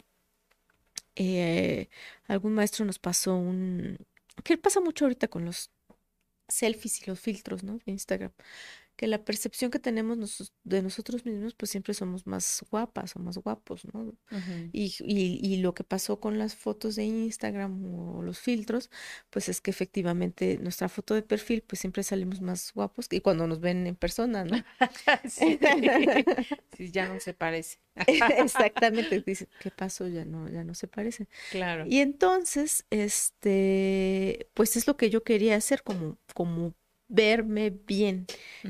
eh, algún maestro nos pasó un, que pasa mucho ahorita con los selfies y los filtros, ¿no? De Instagram, que la percepción que tenemos de nosotros mismos, pues siempre somos más guapas o más guapos, ¿no? y, y, lo que pasó con las fotos de Instagram o los filtros, pues es que efectivamente nuestra foto de perfil, pues siempre salimos más guapos que cuando nos ven en persona, ¿no? sí. sí, ya no se parece. Exactamente, dice, ¿qué pasó? Ya no, ya no se parece. Claro. Y entonces, este, pues es lo que yo quería hacer como, como verme bien.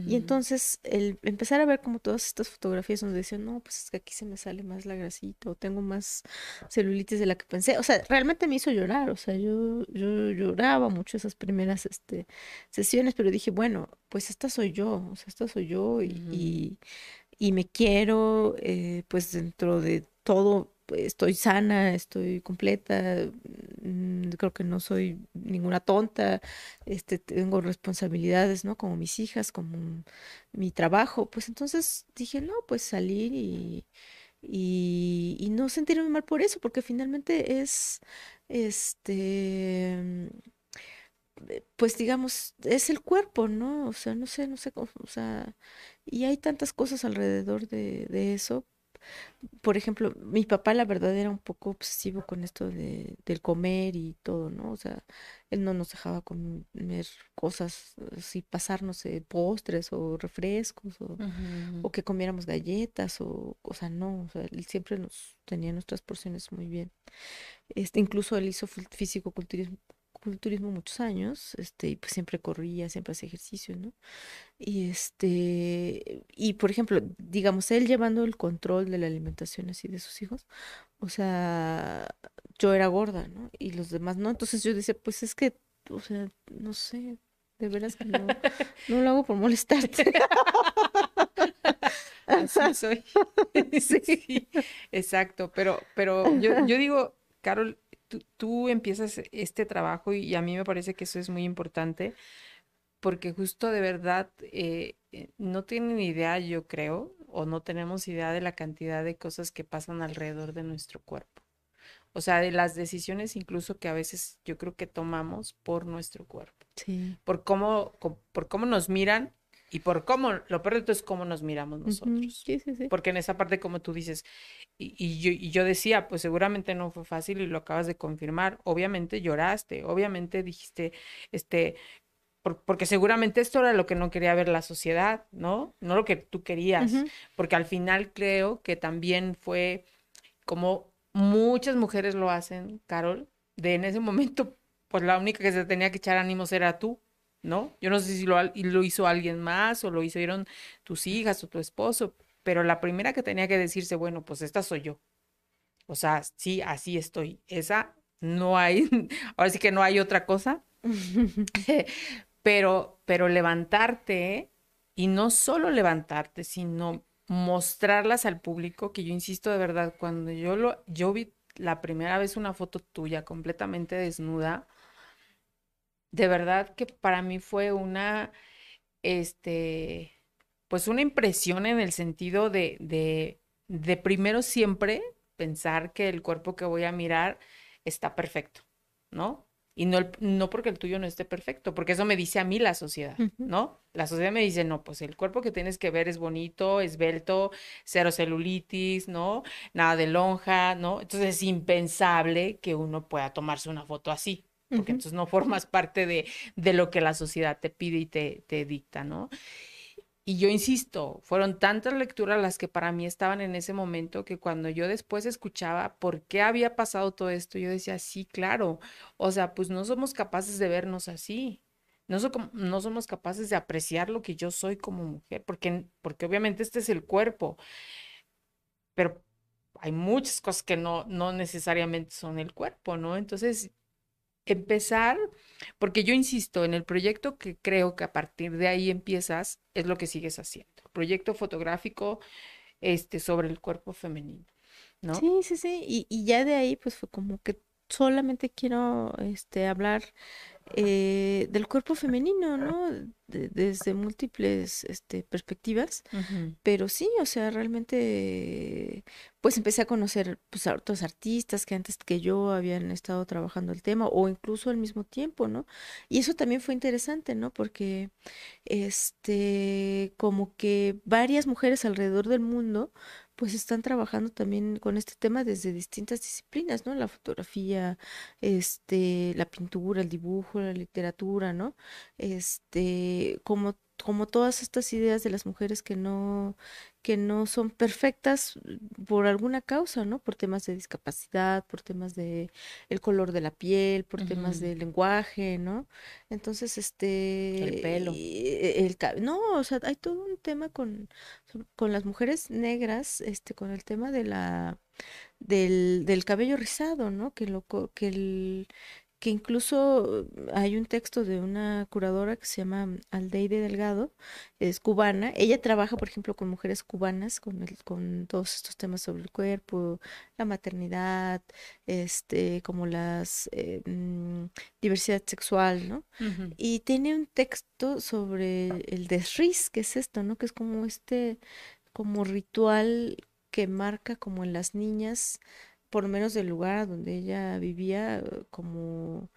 Y entonces el empezar a ver como todas estas fotografías donde decían, no, pues es que aquí se me sale más la grasita o tengo más celulitis de la que pensé. O sea, realmente me hizo llorar. O sea, yo, yo lloraba mucho esas primeras este, sesiones, pero dije, bueno, pues esta soy yo, o sea, esta soy yo y, y, me quiero, eh, pues dentro de todo estoy sana, estoy completa, mm, creo que no soy ninguna tonta, este, tengo responsabilidades, ¿no? Como mis hijas, como mi trabajo, pues entonces dije, no, pues salir y, y, no sentirme mal por eso, porque finalmente es, este, pues digamos, es el cuerpo, ¿no? O sea, no sé, no sé cómo, o sea, y hay tantas cosas alrededor de, de eso, por ejemplo, mi papá la verdad era un poco obsesivo con esto de, del comer y todo, ¿no? O sea, él no nos dejaba comer cosas así, pasarnos postres o refrescos o, o, que comiéramos galletas o, o sea, no, o sea, él siempre nos tenía nuestras porciones muy bien. Este, incluso él hizo físico-culturismo culturismo muchos años, este, y pues siempre corría, siempre hacía ejercicio, ¿no? Y este, y por ejemplo, digamos, él llevando el control de la alimentación así de sus hijos, o sea, yo era gorda, ¿no? Y los demás no, entonces yo decía, pues es que, o sea, no sé, de veras que no, no lo hago por molestarte. Así soy. sí. exacto, pero, pero yo, yo digo, Carol, tú, empiezas este trabajo y, a mí me parece que eso es muy importante porque justo de verdad eh, eh, no tienen idea, yo creo, o no tenemos idea de la cantidad de cosas que pasan alrededor de nuestro cuerpo. O sea, de las decisiones incluso que a veces yo creo que tomamos por nuestro cuerpo. Sí. Por cómo, por cómo nos miran y por cómo, lo peor de todo es cómo nos miramos nosotros. Sí, sí, sí. Porque en esa parte, como tú dices, y, yo, y yo decía, pues seguramente no fue fácil y lo acabas de confirmar. Obviamente lloraste, obviamente dijiste, este, porque seguramente esto era lo que no quería ver la sociedad, ¿no? No lo que tú querías. Porque al final creo que también fue como muchas mujeres lo hacen, Carol, de en ese momento, pues la única que se tenía que echar ánimos era tú. ¿No? Yo no sé si lo, lo hizo alguien más o lo hicieron tus hijas o tu esposo, pero la primera que tenía que decirse, bueno, pues esta soy yo. O sea, sí, así estoy. Esa no hay, ahora sí que no hay otra cosa. pero, pero levantarte y no solo levantarte, sino mostrarlas al público, que yo insisto de verdad, cuando yo lo, yo vi la primera vez una foto tuya completamente desnuda, de verdad que para mí fue una, este, pues una impresión en el sentido de, de, de primero siempre pensar que el cuerpo que voy a mirar está perfecto, ¿no? Y no, no porque el tuyo no esté perfecto, porque eso me dice a mí la sociedad, ¿no? La sociedad me dice, no, pues el cuerpo que tienes que ver es bonito, esbelto, cero celulitis, ¿no? Nada de lonja, ¿no? Entonces es impensable que uno pueda tomarse una foto así, porque entonces no formas parte de, de, lo que la sociedad te pide y te, te dicta, ¿no? Y yo insisto, fueron tantas lecturas las que para mí estaban en ese momento que cuando yo después escuchaba por qué había pasado todo esto, yo decía, sí, claro, o sea, pues no somos capaces de vernos así, no, no somos capaces de apreciar lo que yo soy como mujer, porque, porque obviamente este es el cuerpo, pero hay muchas cosas que no, no necesariamente son el cuerpo, ¿no? Entonces empezar, porque yo insisto, en el proyecto que creo que a partir de ahí empiezas, es lo que sigues haciendo. Proyecto fotográfico este, sobre el cuerpo femenino, ¿no? Sí, sí, sí. Y, y ya de ahí, pues fue como que solamente quiero este, hablar eh, del cuerpo femenino, ¿no? desde múltiples este, perspectivas, pero sí, o sea, realmente, pues empecé a conocer pues, a otros artistas que antes que yo habían estado trabajando el tema, o incluso al mismo tiempo, ¿no? Y eso también fue interesante, ¿no? Porque, este, como que varias mujeres alrededor del mundo, pues están trabajando también con este tema desde distintas disciplinas, ¿no? La fotografía, este, la pintura, el dibujo, la literatura, ¿no? Este, como como todas estas ideas de las mujeres que no, que no son perfectas por alguna causa, ¿no? Por temas de discapacidad, por temas de el color de la piel, por temas de lenguaje, ¿no? Entonces, este... El pelo. El, no, o sea, hay todo un tema con, con las mujeres negras, este, con el tema de la... Del, del cabello rizado, ¿no? Que, lo, que el, que incluso hay un texto de una curadora que se llama Aldeide Delgado, es cubana. Ella trabaja, por ejemplo, con mujeres cubanas, con, el, con todos estos temas sobre el cuerpo, la maternidad, este, como las eh, mm, diversidad sexual, ¿no? Y tiene un texto sobre el desriz, que es esto, ¿no? Que es como este, como ritual que marca como en las niñas por lo menos del lugar donde ella vivía, como,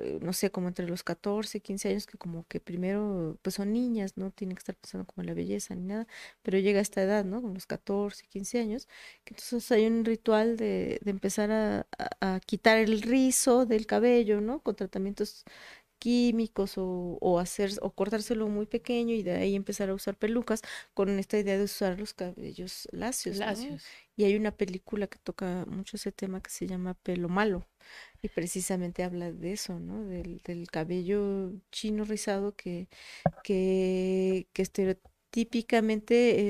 eh, no sé, como entre los 14, 15 años, que como que primero, pues son niñas, no tienen que estar pensando como en la belleza ni nada, pero llega a esta edad, ¿no? Con los 14, 15 años, que entonces hay un ritual de, de empezar a, a, quitar el rizo del cabello, ¿no? Con tratamientos químicos o, o, hacer o cortárselo muy pequeño y de ahí empezar a usar pelucas con esta idea de usar los cabellos lacios. lacios. Y hay una película que toca mucho ese tema que se llama Pelo Malo y precisamente habla de eso, ¿no? Del, del cabello chino rizado que, que,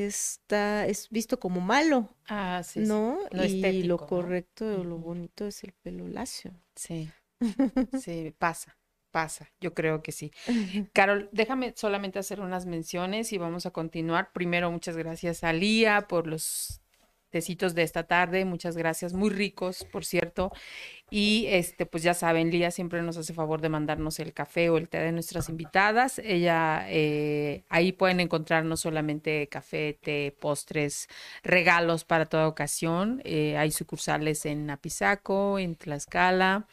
está, es visto como malo. Ah, sí. ¿No? y lo correcto, o lo bonito es el pelo lacio. Sí. Sí, pasa pasa, yo creo que sí. Carol, déjame solamente hacer unas menciones y vamos a continuar. Primero, muchas gracias a Lía por los tecitos de esta tarde, muchas gracias, muy ricos, por cierto. Y este, pues ya saben, Lía siempre nos hace favor de mandarnos el café o el té de nuestras invitadas. Ella, eh, ahí pueden encontrar no solamente café, té, postres, regalos para toda ocasión. Eh, hay sucursales en Apizaco, en Tlaxcala.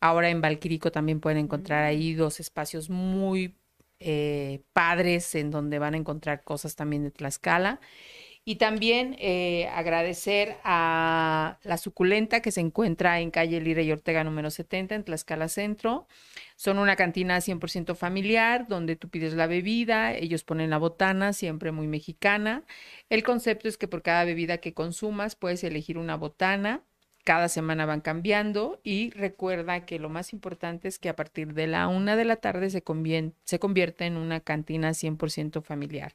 Ahora en Valquirico también pueden encontrar ahí mm. dos espacios muy eh, padres en donde van a encontrar cosas también de Tlaxcala. Y también eh, agradecer a La Suculenta que se encuentra en calle Lira y Ortega número 70 en Tlaxcala Centro. Son una cantina 100% familiar donde tú pides la bebida, ellos ponen la botana, siempre muy mexicana. El concepto es que por cada bebida que consumas puedes elegir una botana cada semana van cambiando y recuerda que lo más importante es que a partir de la una de la tarde se, se convierte en una cantina 100% familiar.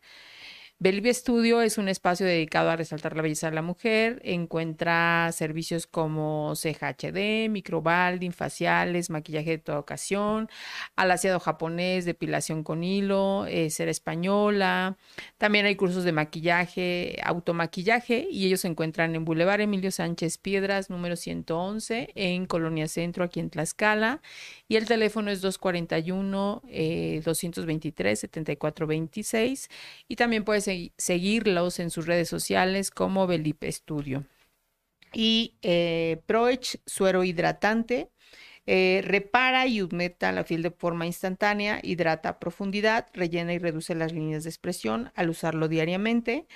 Belvia Studio es un espacio dedicado a resaltar la belleza de la mujer. Encuentra servicios como ceja HD, microbalding, faciales, maquillaje de toda ocasión, alaciado japonés, depilación con hilo, eh, cera española. También hay cursos de maquillaje, automaquillaje y ellos se encuentran en Boulevard Emilio Sánchez Piedras, número 111, en Colonia Centro, aquí en Tlaxcala. Y el teléfono es 241 223 7426 y también puedes seguirlos en sus redes sociales como Belipe Studio. Y eh, Proech, suero hidratante, eh, repara y humecta la piel de forma instantánea, hidrata a profundidad, rellena y reduce las líneas de expresión al usarlo diariamente.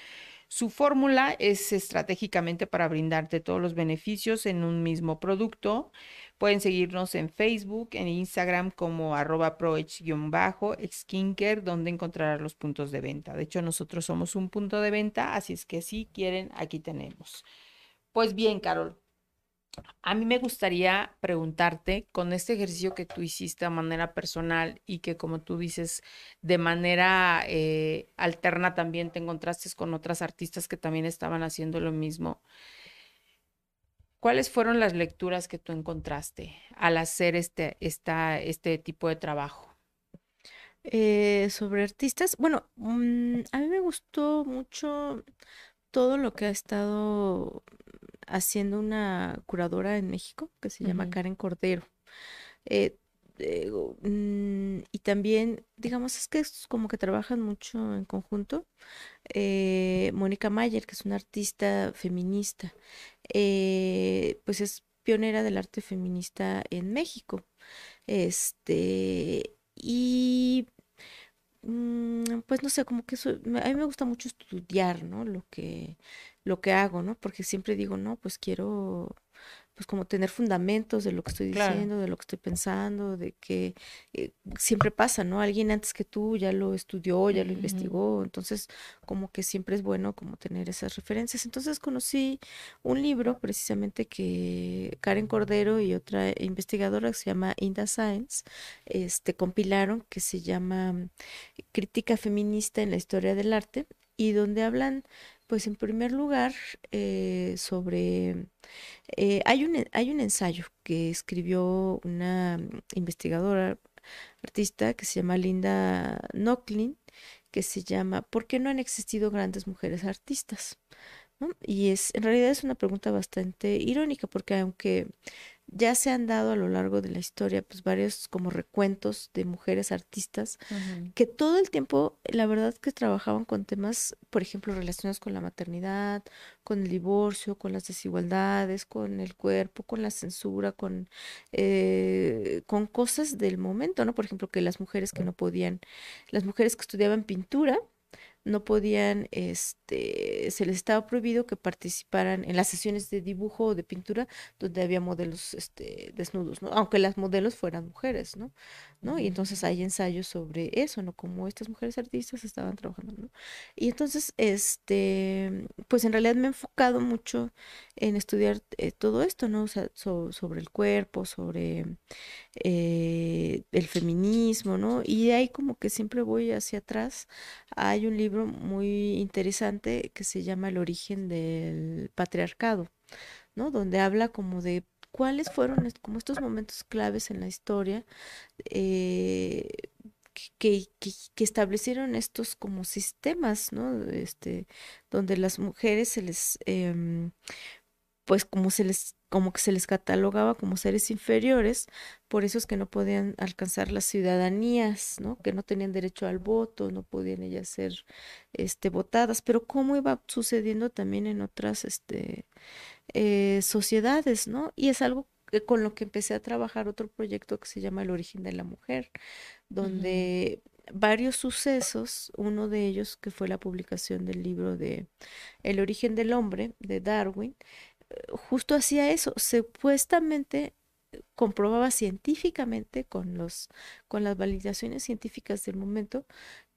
Su fórmula es estratégicamente para brindarte todos los beneficios en un mismo producto. Pueden seguirnos en Facebook, en Instagram como arroba proech-skincare, donde encontrarán los puntos de venta. De hecho, nosotros somos un punto de venta, así es que si quieren, aquí tenemos. Pues bien, Carol, a mí me gustaría preguntarte con este ejercicio que tú hiciste de manera personal y que como tú dices, de manera eh, alterna también te encontraste con otras artistas que también estaban haciendo lo mismo. ¿Cuáles fueron las lecturas que tú encontraste al hacer este, esta, este tipo de trabajo? Eh, sobre artistas, bueno, mm, a mí me gustó mucho todo lo que ha estado haciendo una curadora en México que se llama Karen Cordero. Eh, mm, y también, digamos, es que es como que trabajan mucho en conjunto. Eh, Mónica Mayer, que es una artista feminista, pues es pionera del arte feminista en México. Este, y pues no sé, como que eso, a mí me gusta mucho estudiar, ¿no? Lo que, lo que hago, ¿no? Porque siempre digo, no, pues quiero pues como tener fundamentos de lo que estoy diciendo, de lo que estoy pensando, de que eh, siempre pasa, ¿no? Alguien antes que tú ya lo estudió, ya lo investigó, entonces como que siempre es bueno como tener esas referencias. Entonces conocí un libro precisamente que Karen Cordero y otra investigadora que se llama Inda Science, este, compilaron, que se llama Crítica Feminista en la Historia del Arte, y donde hablan pues en primer lugar, eh, sobre... Eh, hay, un, hay un ensayo que escribió una investigadora artista que se llama Linda Nocklin, que se llama ¿Por qué no han existido grandes mujeres artistas? Y es, en realidad es una pregunta bastante irónica, porque aunque ya se han dado a lo largo de la historia, pues varios como recuentos de mujeres artistas que todo el tiempo, la verdad que trabajaban con temas, por ejemplo, relacionados con la maternidad, con el divorcio, con las desigualdades, con el cuerpo, con la censura, con, eh, con cosas del momento, ¿no? Por ejemplo, que las mujeres que no podían, las mujeres que estudiaban pintura, no podían, este, se les estaba prohibido que participaran en las sesiones de dibujo o de pintura donde había modelos este, desnudos, ¿no? Aunque las modelos fueran mujeres, ¿no? ¿no? Y entonces hay ensayos sobre eso, ¿no? Como estas mujeres artistas estaban trabajando, ¿no? Y entonces, este, pues en realidad me he enfocado mucho en estudiar eh, todo esto, ¿no? O sea, sobre el cuerpo, sobre eh, el feminismo, ¿no? Y ahí como que siempre voy hacia atrás. Hay un libro muy interesante que se llama El origen del patriarcado, ¿no? Donde habla como de cuáles fueron como estos momentos claves en la historia eh, que, que, establecieron estos como sistemas, ¿no? Este, donde las mujeres se les, em, pues como se les, como que se les catalogaba como seres inferiores, por eso es que no podían alcanzar las ciudadanías, ¿no? Que no tenían derecho al voto, no podían ellas ser, este, votadas, pero cómo iba sucediendo también en otras, este, eh, sociedades, ¿no? Y es algo que, con lo que empecé a trabajar otro proyecto que se llama El origen de la mujer, donde varios sucesos, uno de ellos que fue la publicación del libro de El origen del hombre de Darwin, justo hacía eso, supuestamente comprobaba científicamente con los con las validaciones científicas del momento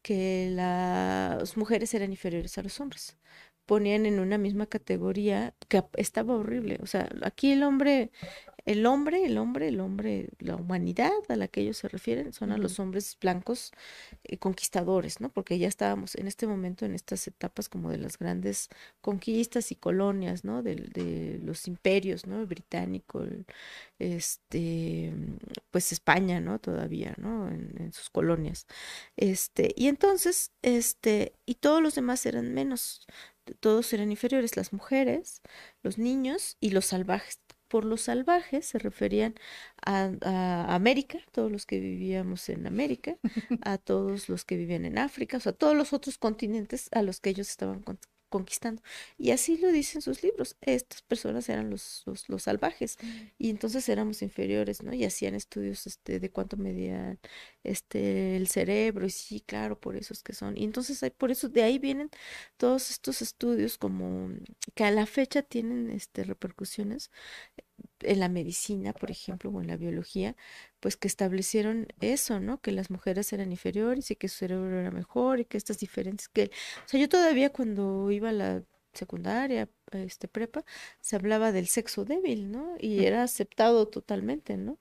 que las mujeres eran inferiores a los hombres ponían en una misma categoría que estaba horrible. O sea, aquí el hombre, el hombre, el hombre, el hombre, la humanidad a la que ellos se refieren son a los hombres blancos eh, conquistadores, ¿no? Porque ya estábamos en este momento en estas etapas como de las grandes conquistas y colonias, ¿no? De, de los imperios, ¿no? El británico, este, pues España, ¿no? Todavía, ¿no? En, en sus colonias. Este, y entonces, este, y todos los demás eran menos todos eran inferiores, las mujeres, los niños y los salvajes. Por los salvajes se referían a, a, América, todos los que vivíamos en América, a todos los que vivían en África, o sea, todos los otros continentes a los que ellos estaban conquistando. Y así lo dicen sus libros. Estas personas eran los, los, salvajes mm. y entonces éramos inferiores, ¿no? Y hacían estudios este, de cuánto medía este, el cerebro y sí, claro, por eso es que son. Y entonces hay, por eso de ahí vienen todos estos estudios como que a la fecha tienen este, repercusiones en la medicina, por ejemplo, o en la biología, pues que establecieron eso, ¿no? Que las mujeres eran inferiores y que su cerebro era mejor y que estas diferencias que, o sea, yo todavía cuando iba a la secundaria, este prepa, se hablaba del sexo débil, ¿no? Y era aceptado totalmente, ¿no?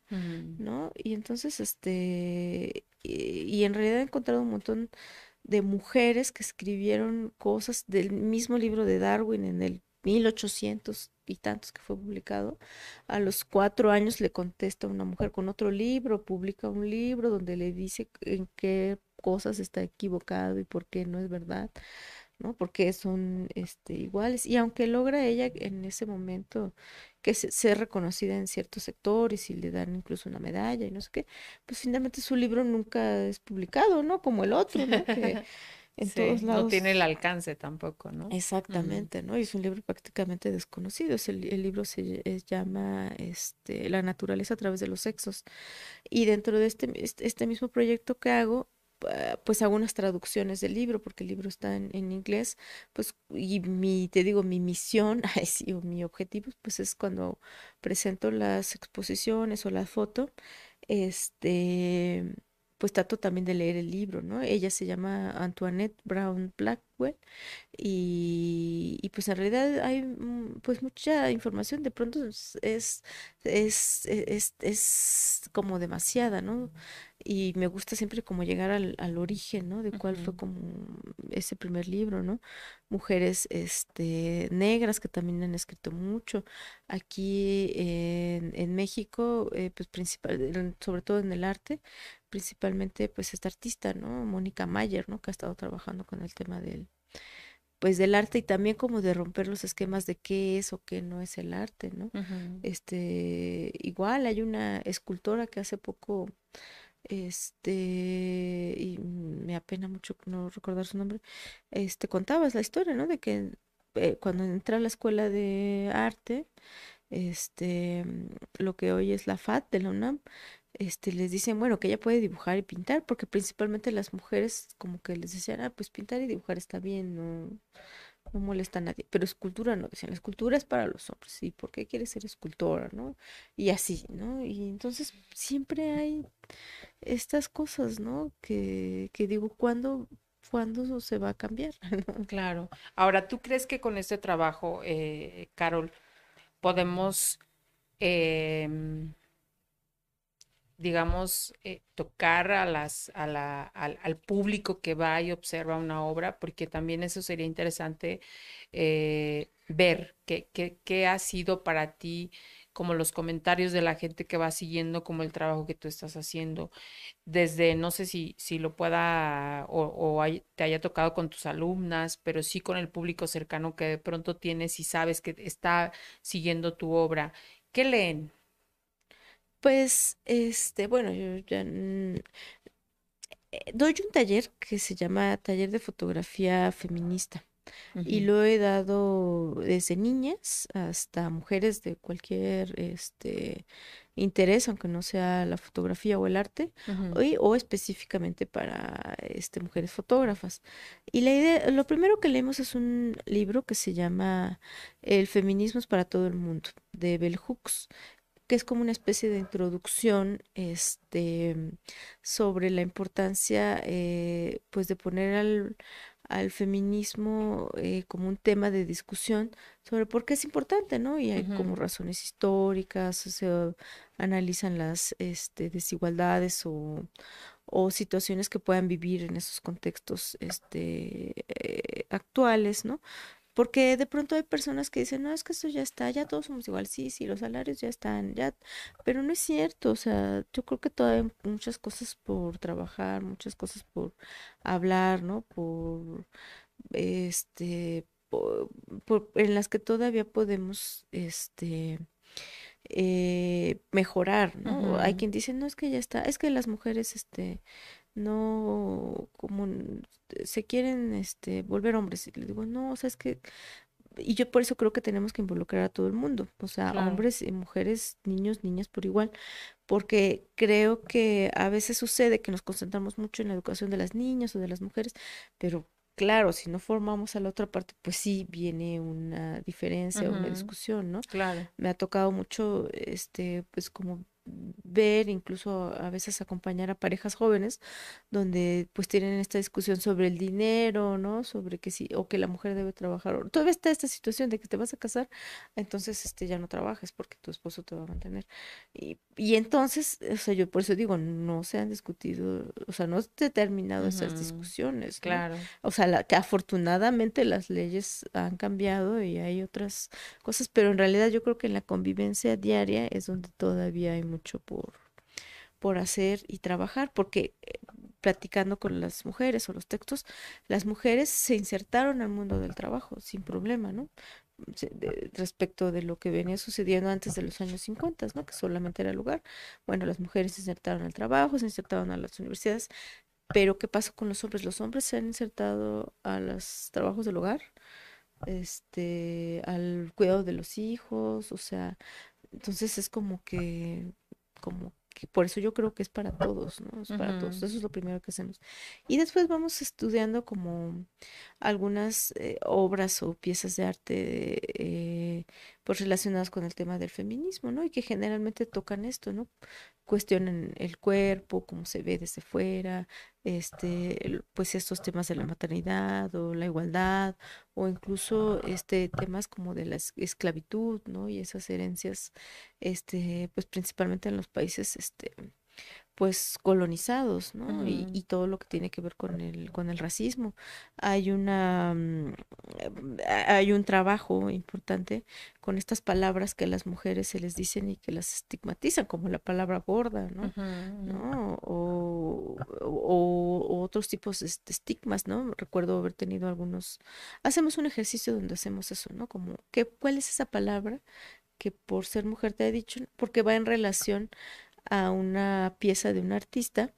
¿No? Y entonces, este, y, y en realidad he encontrado un montón de mujeres que escribieron cosas del mismo libro de Darwin en el 1800 y tantos que fue publicado, a los cuatro años le contesta una mujer con otro libro, publica un libro donde le dice en qué cosas está equivocado y por qué no es verdad. ¿no? Porque son este, iguales. Y aunque logra ella en ese momento que se, ser reconocida en ciertos sectores y le dan incluso una medalla y no sé qué, pues finalmente su libro nunca es publicado, ¿no? Como el otro, ¿no? Que en todos lados. No tiene el alcance tampoco, ¿no? Exactamente, ¿no? Y es un libro prácticamente desconocido. el, el, libro se llama este, La naturaleza a través de los sexos. Y dentro de este, este, mismo proyecto que hago, Ah, pues hago unas traducciones del libro porque el libro está en, inglés, pues y mi, te digo, mi misión, o mi objetivo, pues es cuando presento las exposiciones o la foto, este, pues trato también de leer el libro, ¿no? Ella se llama Antoinette Brown Blackwell y, y pues en realidad hay mm, pues mucha información, de pronto es, es, es, es, es como demasiada, ¿no? Y me gusta siempre como llegar al, al origen, ¿no? De cuál fue como ese primer libro, ¿no? Mujeres este, negras que también han escrito mucho. Aquí en, en México, eh, pues principal, sobre todo en el arte, principalmente pues esta artista, ¿no? Mónica Mayer, ¿no? Que ha estado trabajando con el tema del pues del arte y también como de romper los esquemas de qué es o qué no es el arte, ¿no? Este, igual hay una escultora que hace poco este, y me apena mucho no recordar su nombre, este, contabas la historia, ¿no? De que eh, cuando entra a la escuela de arte, este, lo que hoy es la FAT de la UNAM, este, les dicen, bueno, que ella puede dibujar y pintar, porque principalmente las mujeres como que les decían, ah, pues pintar y dibujar está bien, no, no molesta a nadie. Pero escultura no, decían, la escultura es para los hombres. ¿Y por qué quieres ser escultora, no? Y así, ¿no? Y entonces siempre hay estas cosas, ¿no? Que, que digo, ¿cuándo, ¿cuándo se va a cambiar? claro. Ahora, ¿tú crees que con este trabajo, eh, Carol, podemos... Eh, digamos, eh, tocar a las, a la, al, público que va y observa una obra, porque también eso sería interesante eh, ver qué, ha sido para ti, como los comentarios de la gente que va siguiendo, como el trabajo que tú estás haciendo, desde, no sé si, si lo pueda o te haya tocado con tus alumnas, pero sí con el público cercano que de pronto tienes y sabes que está siguiendo tu obra. ¿Qué leen? Pues, este, bueno, yo ya eh, doy un taller que se llama Taller de Fotografía Feminista. Y lo he dado desde niñas hasta mujeres de cualquier este interés, aunque no sea la fotografía o el arte, o, específicamente para este mujeres fotógrafas. Y la idea, lo primero que leemos es un libro que se llama El feminismo es para todo el mundo, de Bell Hooks que es como una especie de introducción este, sobre la importancia eh, pues de poner al, al feminismo eh, como un tema de discusión sobre por qué es importante, ¿no? Y hay como razones históricas, se analizan las este, desigualdades o, o situaciones que puedan vivir en esos contextos este, eh, actuales, ¿no? Porque de pronto hay personas que dicen, no, es que eso ya está, ya todos somos igual, sí, sí, los salarios ya están, ya, pero no es cierto, o sea, yo creo que todavía hay muchas cosas por trabajar, muchas cosas por hablar, ¿no? Por, este, por, en las que todavía podemos, este, eh, mejorar, ¿no? Hay quien dice, no, es que ya está, es que las mujeres, este, no como se quieren este volver hombres. Y le digo no o sea es que y yo por eso creo que tenemos que involucrar a todo el mundo o sea hombres y mujeres niños niñas por igual porque creo que a veces sucede que nos concentramos mucho en la educación de las niñas o de las mujeres pero claro si no formamos a la otra parte pues sí viene una diferencia una discusión no claro. Me ha tocado mucho este pues como ver, incluso a veces acompañar a parejas jóvenes, donde pues tienen esta discusión sobre el dinero, ¿no? Sobre que sí, o que la mujer debe trabajar. O, todavía está esta situación de que te vas a casar, entonces este ya no trabajes porque tu esposo te va a mantener. Y, y entonces, o sea, yo por eso digo, no se han discutido, o sea, no se han terminado esas discusiones. Claro. O sea, la, que afortunadamente las leyes han cambiado y hay otras cosas, pero en realidad yo creo que en la convivencia diaria es donde todavía hay mucho por, por hacer y trabajar, porque eh, platicando con las mujeres o los textos, las mujeres se insertaron al mundo del trabajo sin problema, ¿no? respecto de lo que venía sucediendo antes de los años 50, ¿no? Que solamente era lugar. Bueno, las mujeres se insertaron al trabajo, se insertaron a las universidades, pero ¿qué pasa con los hombres? Los hombres se han insertado a los trabajos del hogar, este, al cuidado de los hijos, o sea, entonces es como que, como que por eso yo creo que es para todos, ¿no? Es para todos. Eso es lo primero que hacemos. Y después vamos estudiando como algunas eh, obras o piezas de arte eh, pues relacionadas con el tema del feminismo, ¿no? Y que generalmente tocan esto, ¿no? Cuestionan el cuerpo, cómo se ve desde fuera, este, pues estos temas de la maternidad o la igualdad, o incluso este temas como de la esclavitud, ¿no? Y esas herencias, este, pues principalmente en los países, este, pues colonizados, ¿no? y, y, todo lo que tiene que ver con el, con el racismo. Hay una mm, hay un trabajo importante con estas palabras que a las mujeres se les dicen y que las estigmatizan, como la palabra gorda, ¿no? ¿No? O, o, otros tipos de estigmas, ¿no? Recuerdo haber tenido algunos. Hacemos un ejercicio donde hacemos eso, ¿no? Como, ¿qué, ¿cuál es esa palabra que por ser mujer te ha dicho? Porque va en relación a una pieza de un artista,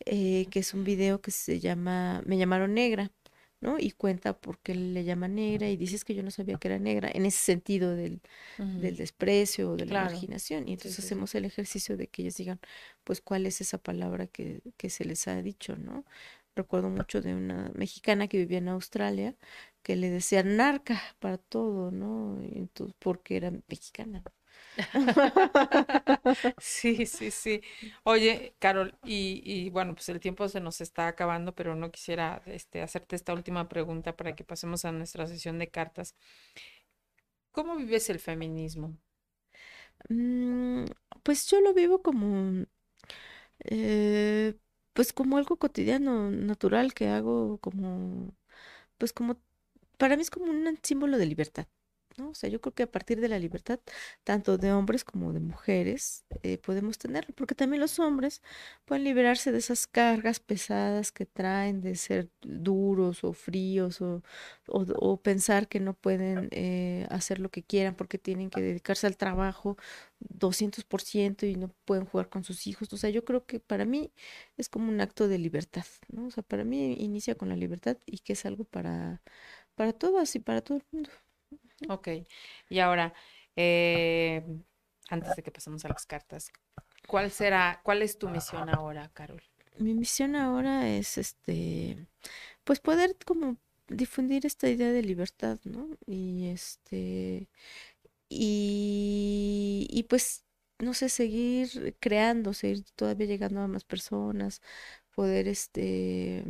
eh, que es un video que se llama Me llamaron negra, ¿no? Y cuenta por qué le llama negra y dices que yo no sabía que era negra, en ese sentido del, del desprecio o de la imaginación. Y entonces hacemos el ejercicio de que ellos digan, pues, ¿cuál es esa palabra que, que se les ha dicho, ¿no? Recuerdo mucho de una mexicana que vivía en Australia que le decía narca para todo, ¿no? entonces, porque era mexicana. Sí, sí, sí. Oye, Carol, y, y, bueno, pues el tiempo se nos está acabando, pero no quisiera este, hacerte esta última pregunta para que pasemos a nuestra sesión de cartas. ¿Cómo vives el feminismo? Mm, pues yo lo vivo como, eh, pues como algo cotidiano, natural que hago, como, pues como, para mí es como un símbolo de libertad. ¿No? O sea, yo creo que a partir de la libertad, tanto de hombres como de mujeres, eh, podemos tenerlo, porque también los hombres pueden liberarse de esas cargas pesadas que traen de ser duros o fríos o, o, pensar que no pueden eh, hacer lo que quieran porque tienen que dedicarse al trabajo 200% y no pueden jugar con sus hijos. O sea, yo creo que para mí es como un acto de libertad, ¿no? O sea, para mí inicia con la libertad y que es algo para, para todas y para todo el mundo. Ok, y ahora, eh, antes de que pasemos a las cartas, ¿cuál será, cuál es tu misión ahora, Carol? Mi misión ahora es, este, pues poder como difundir esta idea de libertad, ¿no? Y este, y, y pues, no sé, seguir creando, seguir todavía llegando a más personas, poder, este,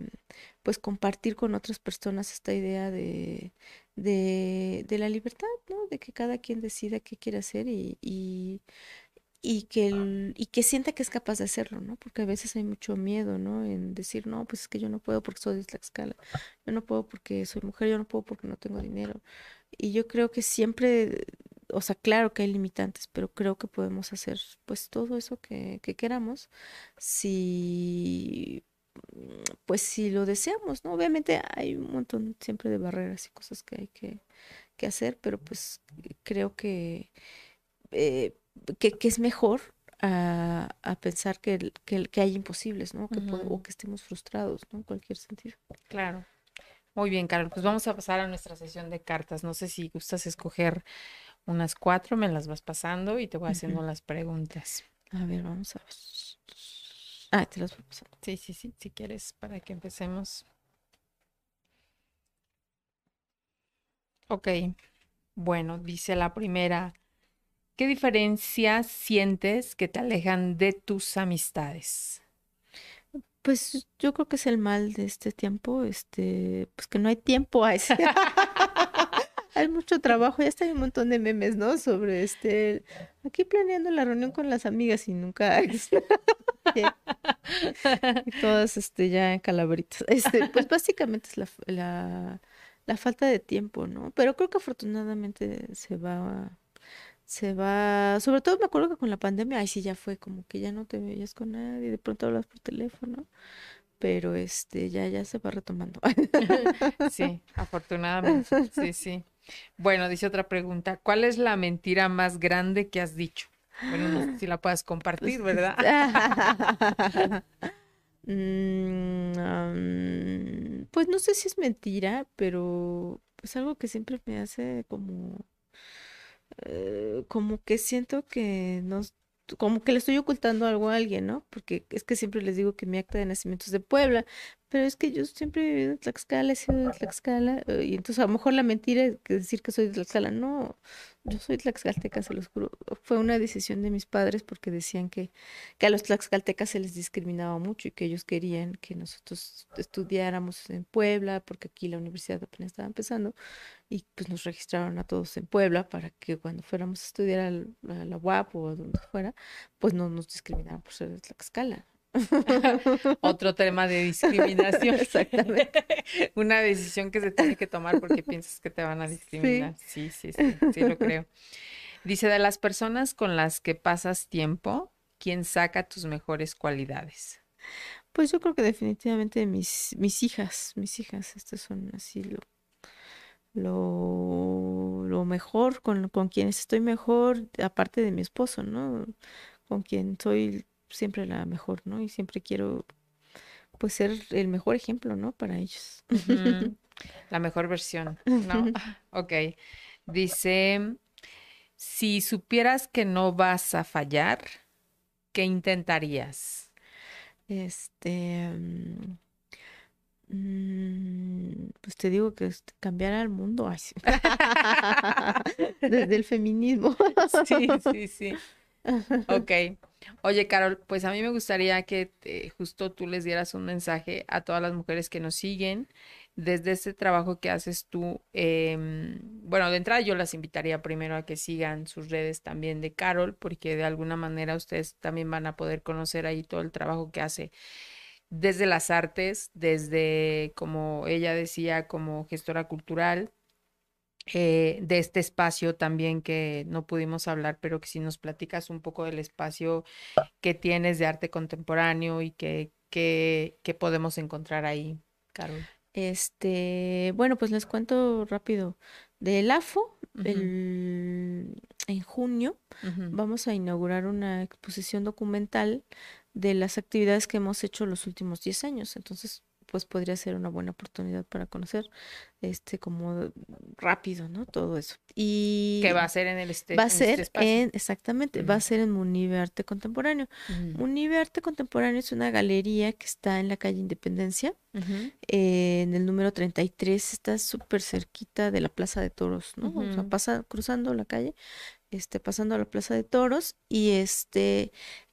pues compartir con otras personas esta idea de, de, de la libertad, ¿no? De que cada quien decida qué quiere hacer y, y, y que, el, y que sienta que es capaz de hacerlo, ¿no? Porque a veces hay mucho miedo, ¿no? En decir, no, pues es que yo no puedo porque soy de la escala, yo no puedo porque soy mujer, yo no puedo porque no tengo dinero. Y yo creo que siempre, o sea, claro que hay limitantes, pero creo que podemos hacer pues todo eso que, que queramos si pues si lo deseamos, ¿no? Obviamente hay un montón siempre de barreras y cosas que hay que, que hacer, pero pues creo que, eh, que, que, es mejor a, a pensar que, que, que, hay imposibles, ¿no? Que o que estemos frustrados, ¿no? En cualquier sentido. Claro. Muy bien, Carol. Pues vamos a pasar a nuestra sesión de cartas. No sé si gustas escoger unas cuatro, me las vas pasando y te voy haciendo las preguntas. A ver, vamos a ver. Ah, te las voy pasando. Sí, sí, sí, si quieres, para que empecemos. Ok, bueno, dice la primera, ¿qué diferencias sientes que te alejan de tus amistades? Pues yo creo que es el mal de este tiempo, este, pues que no hay tiempo a ese. hay mucho trabajo, ya está hay un montón de memes, ¿no? Sobre este, aquí planeando la reunión con las amigas y nunca y todas este ya en calaveritas. Este, pues básicamente es la, la, la falta de tiempo, ¿no? Pero creo que afortunadamente se va se va, sobre todo me acuerdo que con la pandemia, ay sí ya fue como que ya no te veías con nadie, de pronto hablas por teléfono, pero este ya ya se va retomando. Sí, afortunadamente. Sí, sí. Bueno, dice otra pregunta, ¿cuál es la mentira más grande que has dicho? Bueno, no sé si la puedes compartir, pues, ¿verdad? Mm, pues no sé si es mentira, pero es algo que siempre me hace como eh, como que siento que no, como que le estoy ocultando algo a alguien, ¿no? Porque es que siempre les digo que mi acta de nacimiento es de Puebla, pero es que yo siempre he vivido en Tlaxcala, he sido de Tlaxcala, eh, y entonces a lo mejor la mentira es decir que soy de Tlaxcala, no, yo soy tlaxcalteca, se los juro. Fue una decisión de mis padres porque decían que, que a los tlaxcaltecas se les discriminaba mucho y que ellos querían que nosotros estudiáramos en Puebla, porque aquí la universidad apenas estaba empezando, y pues nos registraron a todos en Puebla para que cuando fuéramos a estudiar a la, UAP o a donde fuera, pues no nos discriminaran por ser de Tlaxcala. Otro tema de discriminación. Exactamente. Una decisión que se tiene que tomar porque piensas que te van a discriminar. Sí, sí, sí, sí, lo creo. Dice, de las personas con las que pasas tiempo, ¿quién saca tus mejores cualidades? Pues yo creo que definitivamente mis, mis hijas, mis hijas, estas son así lo, lo, lo mejor, con, con quienes estoy mejor, aparte de mi esposo, ¿no? Con quien soy siempre la mejor, ¿no? Y siempre quiero pues ser el mejor ejemplo, ¿no? Para ellos. La mejor versión, ¿no? ok. Dice, si supieras que no vas a fallar, ¿qué intentarías? Este, mm, pues te digo que cambiar al mundo, desde el feminismo. sí, sí, sí. Ok. Oye, Carol, pues a mí me gustaría que justo tú les dieras un mensaje a todas las mujeres que nos siguen desde este trabajo que haces tú. Em, bueno, de entrada yo las invitaría primero a que sigan sus redes también de Carol, porque de alguna manera ustedes también van a poder conocer ahí todo el trabajo que hace desde las artes, desde, como ella decía, como gestora cultural, eh, de este espacio también que no pudimos hablar, pero que si nos platicas un poco del espacio que tienes de arte contemporáneo y que, que, podemos encontrar ahí, Carol. Este, bueno, pues les cuento rápido. Del AFO, en junio, vamos a inaugurar una exposición documental de las actividades que hemos hecho los últimos 10 años. Entonces, pues podría ser una buena oportunidad para conocer este como rápido, ¿no? Todo eso. Y que va a ser en el este, va a este ser en exactamente, va a ser en Munive Arte Contemporáneo. Munive Arte Contemporáneo es una galería que está en la calle Independencia, eh, en el número 33, está súper cerquita de la Plaza de Toros, ¿no? O sea, pasa cruzando la calle, este pasando a la Plaza de Toros y este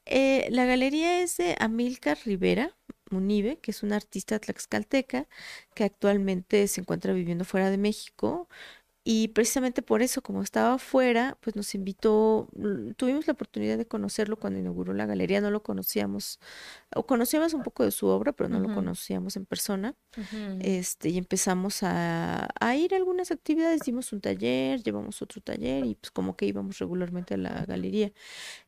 eh, la galería es de Amilcar Rivera, Munive, que es una artista tlaxcalteca que actualmente se encuentra viviendo fuera de México. Y precisamente por eso, como estaba fuera, pues nos invitó, tuvimos la oportunidad de conocerlo cuando inauguró la galería, no lo conocíamos, o conocíamos un poco de su obra, pero no lo conocíamos en persona. este, y empezamos a, a, ir a algunas actividades, dimos un taller, llevamos otro taller y pues como que íbamos regularmente a la galería.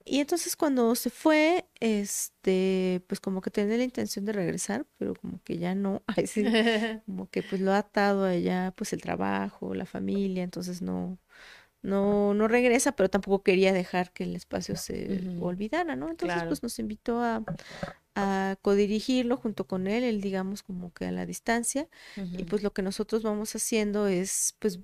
Y entonces cuando se fue, este, pues como que tenía la intención de regresar, pero como que ya no, como que pues lo ha atado allá, pues el trabajo, la familia, entonces no, no, no regresa, pero tampoco quería dejar que el espacio se olvidara, ¿no? Entonces pues nos invitó a, a codirigirlo junto con él, él digamos como que a la distancia, y pues lo que nosotros vamos haciendo es pues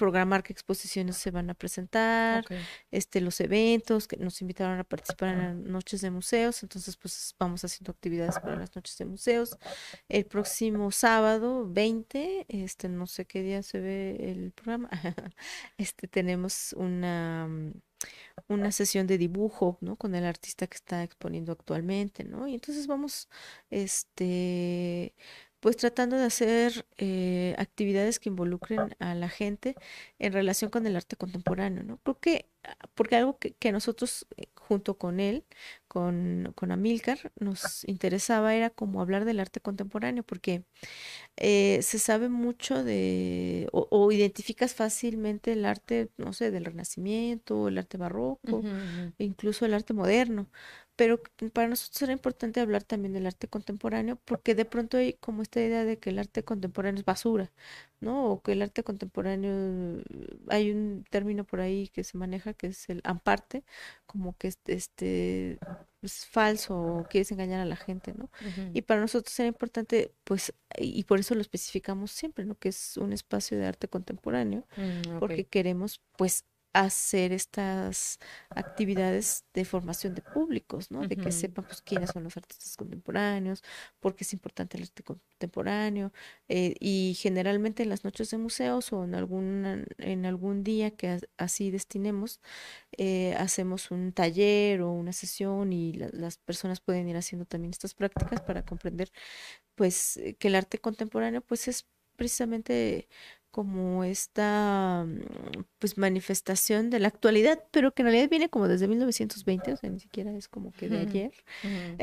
programar qué exposiciones se van a presentar, este, los eventos, que nos invitaron a participar en las noches de museos, entonces pues vamos haciendo actividades para las noches de museos. El próximo sábado 20, este, no sé qué día se ve el programa, este, tenemos una una sesión de dibujo, ¿no? Con el artista que está exponiendo actualmente, ¿no? Y entonces vamos, este, pues tratando de hacer eh, actividades que involucren a la gente en relación con el arte contemporáneo, ¿no? Creo que, ah, porque algo que, que nosotros, eh, junto con él, con, con, Amilcar, nos interesaba era como hablar del arte contemporáneo, porque eh, se sabe mucho de, o, o, identificas fácilmente el arte, no sé, del Renacimiento, el arte barroco, uh -huh. incluso el arte moderno, pero para nosotros era importante hablar también del arte contemporáneo porque de pronto hay como esta idea de que el arte contemporáneo es basura, ¿no? O que el arte contemporáneo, hay un término por ahí que se maneja que es el amparte, como que este, este es falso o quieres engañar a la gente, ¿no? Uh -huh. Y para nosotros era importante, pues, y por eso lo especificamos siempre, ¿no? Que es un espacio de arte contemporáneo, mm, okay. porque queremos, pues, hacer estas actividades de formación de públicos, ¿no? Uh -huh. De que sepan pues quiénes son los artistas contemporáneos, por qué es importante el arte contemporáneo eh, y generalmente en las noches de museos o en algún en algún día que así destinemos eh, hacemos un taller o una sesión y la, las personas pueden ir haciendo también estas prácticas para comprender pues que el arte contemporáneo pues es precisamente como esta mm, pues manifestación de la actualidad, pero que en realidad viene como desde 1920, o sea, ni siquiera es como que de ayer, uh -huh.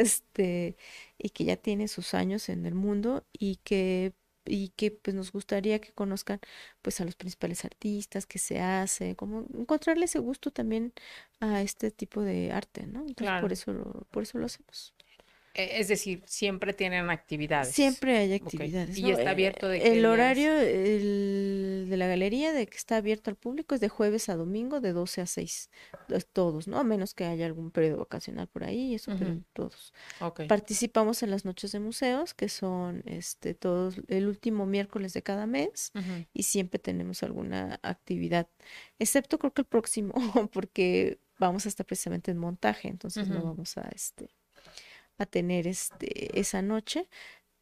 este, y que ya tiene sus años en el mundo y que y que pues nos gustaría que conozcan pues a los principales artistas, que se hace, como encontrarle ese gusto también a este tipo de arte, ¿no? Entonces claro. por eso lo, por eso lo hacemos. E, es decir, siempre tienen actividades. Siempre hay actividades. Okay. ¿no? Y está abierto de El horario el, de la galería de que está abierto al público es de jueves a domingo de 12 a 6. Todos, ¿no? A menos que haya algún periodo vacacional por ahí, eso, uh -huh. pero todos. Okay. Participamos en las noches de museos, que son este todos el último miércoles de cada mes, uh -huh. y siempre tenemos alguna actividad. Excepto creo que el próximo, porque vamos a estar precisamente en montaje, entonces uh -huh. no vamos a este a tener este, esa noche,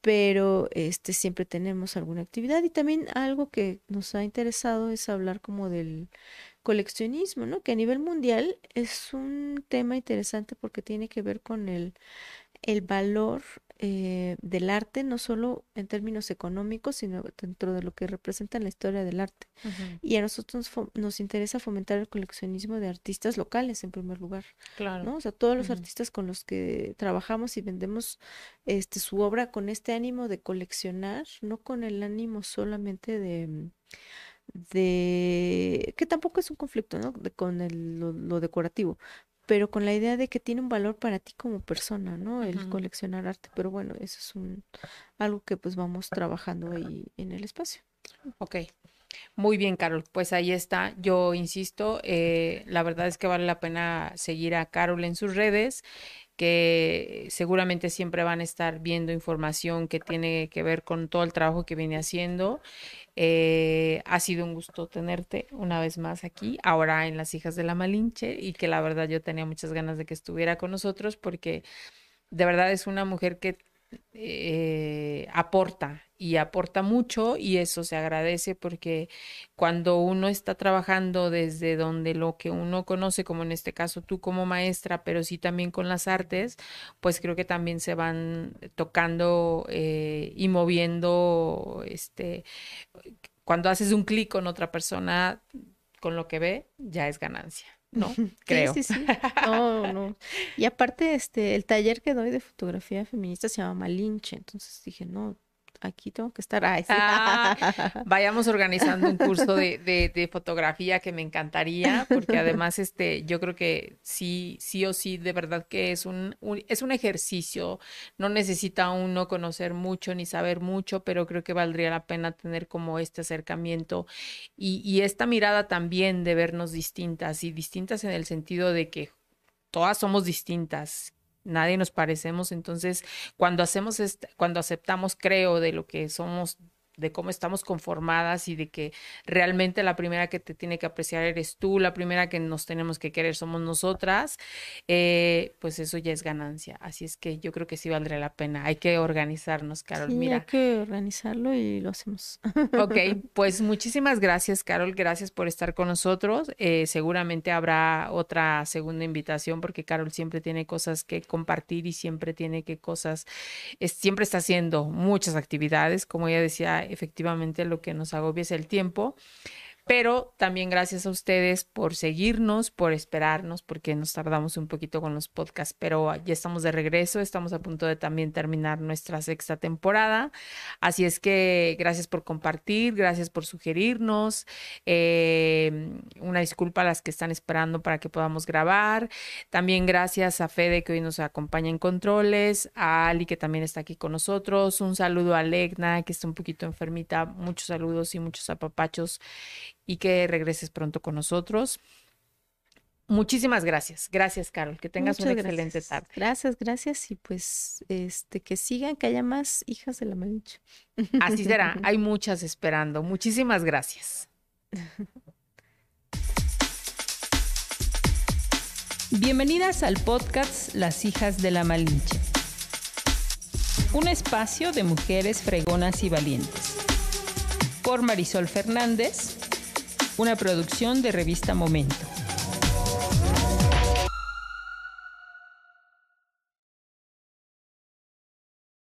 pero este, siempre tenemos alguna actividad y también algo que nos ha interesado es hablar como del coleccionismo, ¿no? Que a nivel mundial es un tema interesante porque tiene que ver con el, el valor eh, del arte, no solo en términos económicos, sino dentro de lo que representa en la historia del arte. Uh -huh. Y a nosotros nos, nos, interesa fomentar el coleccionismo de artistas locales, en primer lugar. Claro. ¿no? O sea, todos los uh -huh. artistas con los que trabajamos y vendemos este, su obra con este ánimo de coleccionar, no con el ánimo solamente de de que tampoco es un conflicto ¿no? de, con el, lo, lo, decorativo pero con la idea de que tiene un valor para ti como persona, ¿no? El uh -huh. coleccionar arte. Pero bueno, eso es un algo que pues vamos trabajando ahí en el espacio. Ok. Muy bien, Carol. Pues ahí está. Yo insisto, eh, la verdad es que vale la pena seguir a Carol en sus redes que seguramente siempre van a estar viendo información que tiene que ver con todo el trabajo que viene haciendo. Eh, ha sido un gusto tenerte una vez más aquí, ahora en Las Hijas de la Malinche, y que la verdad yo tenía muchas ganas de que estuviera con nosotros porque de verdad es una mujer que eh, aporta y aporta mucho y eso se agradece porque cuando uno está trabajando desde donde lo que uno conoce, como en este caso tú como maestra, pero sí también con las artes, pues creo que también se van tocando eh, y moviendo, este, cuando haces un clic con otra persona, con lo que ve, ya es ganancia. ¿No? Creo. Sí, sí, sí. No, no. Y aparte, este, el taller que doy de fotografía feminista se llama Malinche, entonces dije, no, aquí tengo que estar. Ay, sí. ah, vayamos organizando un curso de, de, de, fotografía que me encantaría, porque además este, yo creo que sí, sí o sí, de verdad que es un, un, es un ejercicio. No necesita uno conocer mucho ni saber mucho, pero creo que valdría la pena tener como este acercamiento y, y esta mirada también de vernos distintas y distintas en el sentido de que todas somos distintas, nadie nos parecemos, entonces cuando hacemos este, cuando aceptamos, creo, de lo que somos de cómo estamos conformadas y de que realmente la primera que te tiene que apreciar eres tú, la primera que nos tenemos que querer somos nosotras, eh, pues eso ya es ganancia. Así es que yo creo que sí valdría la pena. Hay que organizarnos, Carol. Sí, Mira. hay que organizarlo y lo hacemos. Ok, pues muchísimas gracias, Carol. Gracias por estar con nosotros. Eh, seguramente habrá otra segunda invitación porque Carol siempre tiene cosas que compartir y siempre tiene que cosas, es, siempre está haciendo muchas actividades. Como ella decía, efectivamente lo que nos agobia es el tiempo pero también gracias a ustedes por seguirnos, por esperarnos, porque nos tardamos un poquito con los podcasts, pero ya estamos de regreso, estamos a punto de también terminar nuestra sexta temporada, así es que gracias por compartir, gracias por sugerirnos, eh, una disculpa a las que están esperando para que podamos grabar, también gracias a Fede que hoy nos acompaña en controles, a Ali que también está aquí con nosotros, un saludo a Legna que está un poquito enfermita, muchos saludos y muchos apapachos y que regreses pronto con nosotros. Muchísimas gracias. Gracias, Carol. Que tengas Muchas una excelente gracias. tarde. Gracias, gracias. Y pues este que sigan, que haya más hijas de la Malinche. Así será. Hay muchas esperando. Muchísimas gracias. Bienvenidas al podcast Las hijas de la Malinche. Un espacio de mujeres fregonas y valientes. Por Marisol Fernández, una producción de revista Momento.